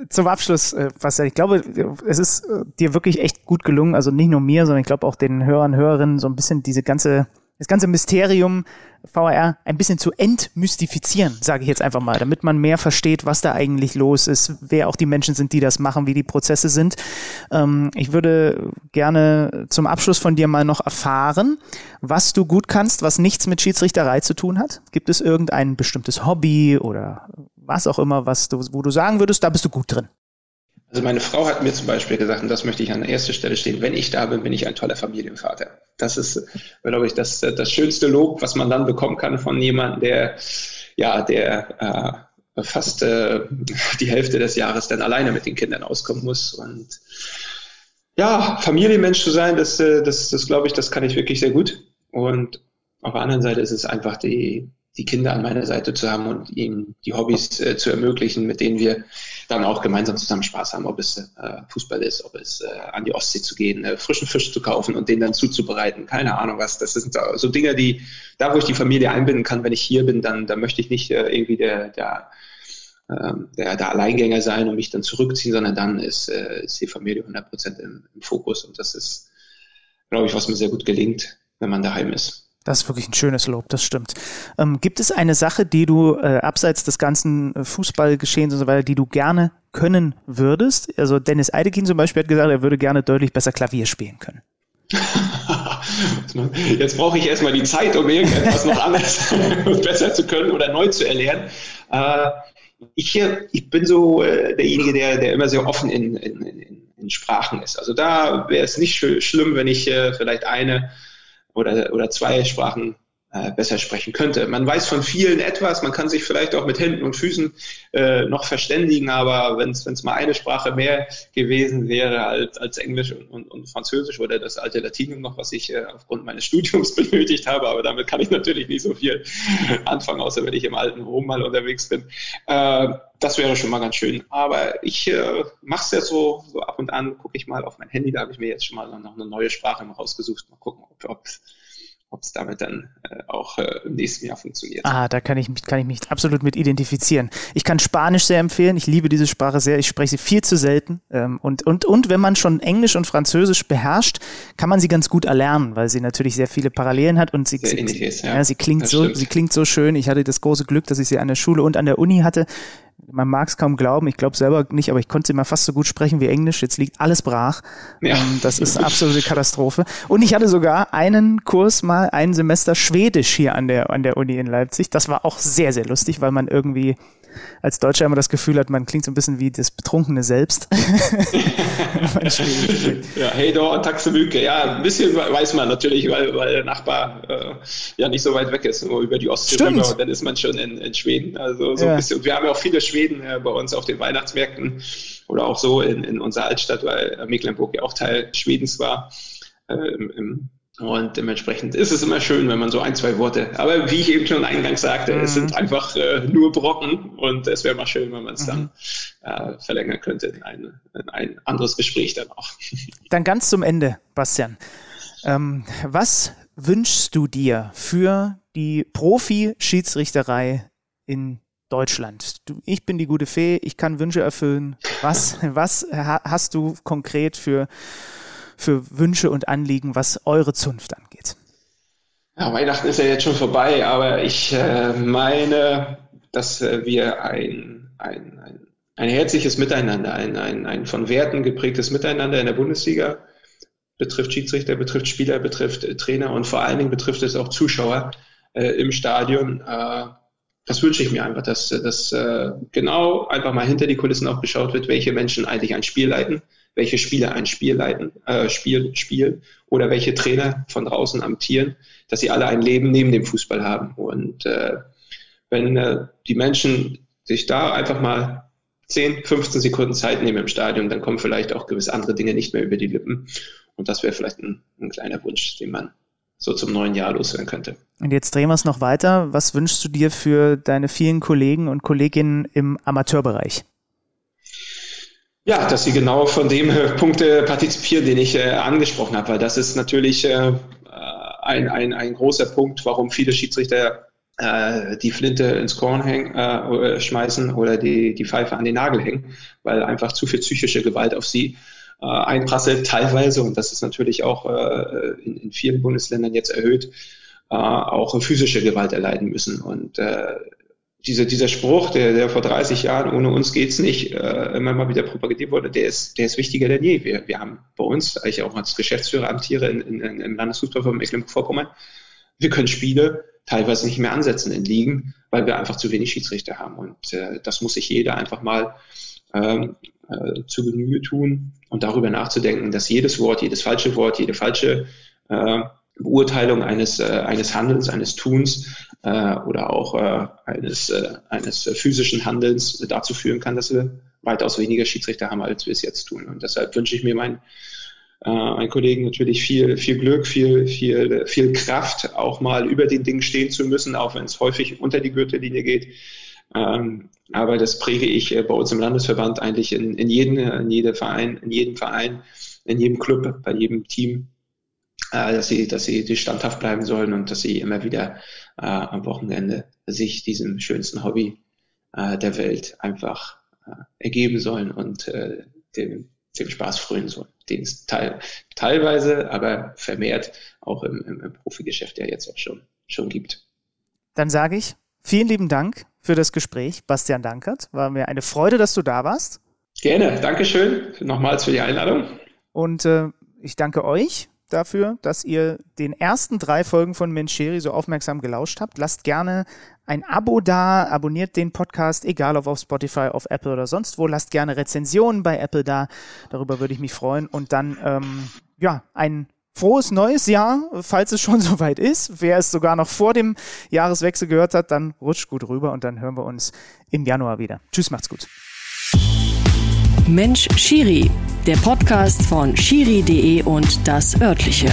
zum Abschluss, äh, was ich glaube, es ist äh, dir wirklich echt gut gelungen, also nicht nur mir, sondern ich glaube auch den Hörern, Hörerinnen so ein bisschen diese ganze das ganze Mysterium VR ein bisschen zu entmystifizieren, sage ich jetzt einfach mal, damit man mehr versteht, was da eigentlich los ist, wer auch die Menschen sind, die das machen, wie die Prozesse sind. Ähm, ich würde gerne zum Abschluss von dir mal noch erfahren, was du gut kannst, was nichts mit Schiedsrichterei zu tun hat. Gibt es irgendein bestimmtes Hobby oder was auch immer, was du, wo du sagen würdest, da bist du gut drin? Also meine Frau hat mir zum Beispiel gesagt, und das möchte ich an erster Stelle stehen, wenn ich da bin, bin ich ein toller Familienvater. Das ist, glaube ich, das, das schönste Lob, was man dann bekommen kann von jemandem, der, ja, der äh, fast äh, die Hälfte des Jahres dann alleine mit den Kindern auskommen muss. Und ja, Familienmensch zu sein, das, äh, das, das glaube ich, das kann ich wirklich sehr gut. Und auf der anderen Seite ist es einfach die, die Kinder an meiner Seite zu haben und ihnen die Hobbys äh, zu ermöglichen, mit denen wir dann auch gemeinsam zusammen Spaß haben, ob es äh, Fußball ist, ob es äh, an die Ostsee zu gehen, äh, frischen Fisch zu kaufen und den dann zuzubereiten, keine Ahnung was. Das sind so Dinge, die, da wo ich die Familie einbinden kann, wenn ich hier bin, dann, dann möchte ich nicht äh, irgendwie der, der ähm, der, der Alleingänger sein und mich dann zurückziehen, sondern dann ist, äh, ist die Familie 100% im, im Fokus und das ist, glaube ich, was mir sehr gut gelingt, wenn man daheim ist. Das ist wirklich ein schönes Lob, das stimmt. Ähm, gibt es eine Sache, die du äh, abseits des ganzen äh, Fußballgeschehens und so weiter, die du gerne können würdest? Also Dennis Eidekin zum Beispiel hat gesagt, er würde gerne deutlich besser Klavier spielen können. Ne? Jetzt brauche ich erstmal die Zeit, um irgendetwas noch anders besser zu können oder neu zu erlernen. Äh, ich, ich bin so äh, derjenige, der, der immer sehr offen in, in, in, Sprachen ist. Also da wäre es nicht schlimm, wenn ich äh, vielleicht eine oder, oder zwei Sprachen äh, besser sprechen könnte. Man weiß von vielen etwas, man kann sich vielleicht auch mit Händen und Füßen äh, noch verständigen, aber wenn es mal eine Sprache mehr gewesen wäre als, als Englisch und, und, Französisch oder das alte Latinum noch, was ich äh, aufgrund meines Studiums benötigt habe, aber damit kann ich natürlich nicht so viel anfangen, außer wenn ich im alten Rom mal unterwegs bin. Äh, das wäre schon mal ganz schön. Aber ich äh, mache es ja so, so ab und an, gucke ich mal auf mein Handy, da habe ich mir jetzt schon mal noch eine neue Sprache rausgesucht, mal gucken, ob, ob ob es damit dann äh, auch äh, im nächsten Jahr funktioniert. Ah, da kann ich, kann ich mich absolut mit identifizieren. Ich kann Spanisch sehr empfehlen. Ich liebe diese Sprache sehr. Ich spreche sie viel zu selten. Ähm, und, und, und wenn man schon Englisch und Französisch beherrscht, kann man sie ganz gut erlernen, weil sie natürlich sehr viele Parallelen hat und sie, sie, ist, ja. Ja, sie klingt so, sie klingt so schön. Ich hatte das große Glück, dass ich sie an der Schule und an der Uni hatte man mag es kaum glauben, ich glaube selber nicht, aber ich konnte immer fast so gut sprechen wie Englisch. Jetzt liegt alles brach. Ja. Ähm, das ist eine absolute Katastrophe. Und ich hatte sogar einen Kurs mal, ein Semester Schwedisch hier an der, an der Uni in Leipzig. Das war auch sehr, sehr lustig, weil man irgendwie als Deutscher immer das Gefühl hat, man klingt so ein bisschen wie das Betrunkene selbst. ja, hey da, Taxemücke. Ja, ein bisschen weiß man natürlich, weil, weil der Nachbar äh, ja nicht so weit weg ist, nur über die Ostsee rüber und dann ist man schon in, in Schweden. Also so ja. ein bisschen. Wir haben ja auch viele Schweden äh, bei uns auf den Weihnachtsmärkten oder auch so in, in unserer Altstadt, weil Mecklenburg ja auch Teil Schwedens war. Äh, im, im und dementsprechend ist es immer schön, wenn man so ein, zwei Worte, aber wie ich eben schon eingangs sagte, mhm. es sind mhm. einfach äh, nur Brocken und es wäre mal schön, wenn man es mhm. dann äh, verlängern könnte in ein, in ein anderes Gespräch dann auch. Dann ganz zum Ende, Bastian. Ähm, was wünschst du dir für die Profi-Schiedsrichterei in Deutschland? Du, ich bin die gute Fee, ich kann Wünsche erfüllen. Was, was hast du konkret für für Wünsche und Anliegen, was eure Zunft angeht? Ja, Weihnachten ist ja jetzt schon vorbei, aber ich äh, meine, dass äh, wir ein, ein, ein, ein herzliches Miteinander, ein, ein, ein von Werten geprägtes Miteinander in der Bundesliga betrifft Schiedsrichter, betrifft Spieler, betrifft äh, Trainer und vor allen Dingen betrifft es auch Zuschauer äh, im Stadion. Äh, das wünsche ich mir einfach, dass, dass äh, genau einfach mal hinter die Kulissen auch geschaut wird, welche Menschen eigentlich ein Spiel leiten, welche Spieler ein Spiel leiten, äh, Spiel spielen oder welche Trainer von draußen amtieren, dass sie alle ein Leben neben dem Fußball haben. Und äh, wenn äh, die Menschen sich da einfach mal 10, 15 Sekunden Zeit nehmen im Stadion, dann kommen vielleicht auch gewisse andere Dinge nicht mehr über die Lippen. Und das wäre vielleicht ein, ein kleiner Wunsch, den man so zum neuen Jahr loswerden könnte. Und jetzt drehen wir es noch weiter. Was wünschst du dir für deine vielen Kollegen und Kolleginnen im Amateurbereich? Ja, dass sie genau von dem äh, Punkte partizipieren, den ich äh, angesprochen habe, weil das ist natürlich äh, ein, ein, ein großer Punkt, warum viele Schiedsrichter äh, die Flinte ins Korn hängen, äh, schmeißen oder die, die Pfeife an den Nagel hängen, weil einfach zu viel psychische Gewalt auf sie äh, einprasselt, teilweise, und das ist natürlich auch äh, in, in vielen Bundesländern jetzt erhöht, äh, auch physische Gewalt erleiden müssen. Und äh, dieser, dieser Spruch, der, der vor 30 Jahren ohne uns geht's nicht, äh, immer mal wieder propagiert wurde, der ist, der ist wichtiger denn je. Wir, wir haben bei uns, ich auch als Geschäftsführer amtiere in, in, in, im Landesfußballverband Mecklenburg-Vorpommern, wir können Spiele teilweise nicht mehr ansetzen in Ligen, weil wir einfach zu wenig Schiedsrichter haben. Und äh, das muss sich jeder einfach mal ähm, äh, zu Genüge tun und darüber nachzudenken, dass jedes Wort, jedes falsche Wort, jede falsche äh, Beurteilung eines, äh, eines Handelns, eines Tuns äh, oder auch äh, eines, äh, eines physischen Handelns dazu führen kann, dass wir weitaus weniger Schiedsrichter haben, als wir es jetzt tun. Und deshalb wünsche ich mir meinen äh, meinen Kollegen natürlich viel, viel Glück, viel, viel, viel Kraft, auch mal über den Dingen stehen zu müssen, auch wenn es häufig unter die Gürtellinie geht. Ähm, aber das präge ich äh, bei uns im Landesverband eigentlich in, in, jeden, in, jedem Verein, in jedem Verein, in jedem Club, bei jedem Team, äh, dass sie, dass sie standhaft bleiben sollen und dass sie immer wieder äh, am Wochenende sich diesem schönsten Hobby äh, der Welt einfach äh, ergeben sollen und äh, dem, dem Spaß frönen sollen, den es teil, teilweise, aber vermehrt auch im, im, im Profigeschäft ja jetzt auch schon, schon gibt. Dann sage ich vielen lieben Dank für das Gespräch, Bastian Dankert. War mir eine Freude, dass du da warst. Gerne, Dankeschön nochmals für die Einladung. Und äh, ich danke euch dafür, dass ihr den ersten drei Folgen von Menscheri so aufmerksam gelauscht habt. Lasst gerne ein Abo da, abonniert den Podcast, egal ob auf Spotify, auf Apple oder sonst wo. Lasst gerne Rezensionen bei Apple da. Darüber würde ich mich freuen. Und dann, ähm, ja, ein frohes neues Jahr, falls es schon soweit ist. Wer es sogar noch vor dem Jahreswechsel gehört hat, dann rutscht gut rüber und dann hören wir uns im Januar wieder. Tschüss, macht's gut. Mensch Schiri, der Podcast von Schiri.de und das örtliche.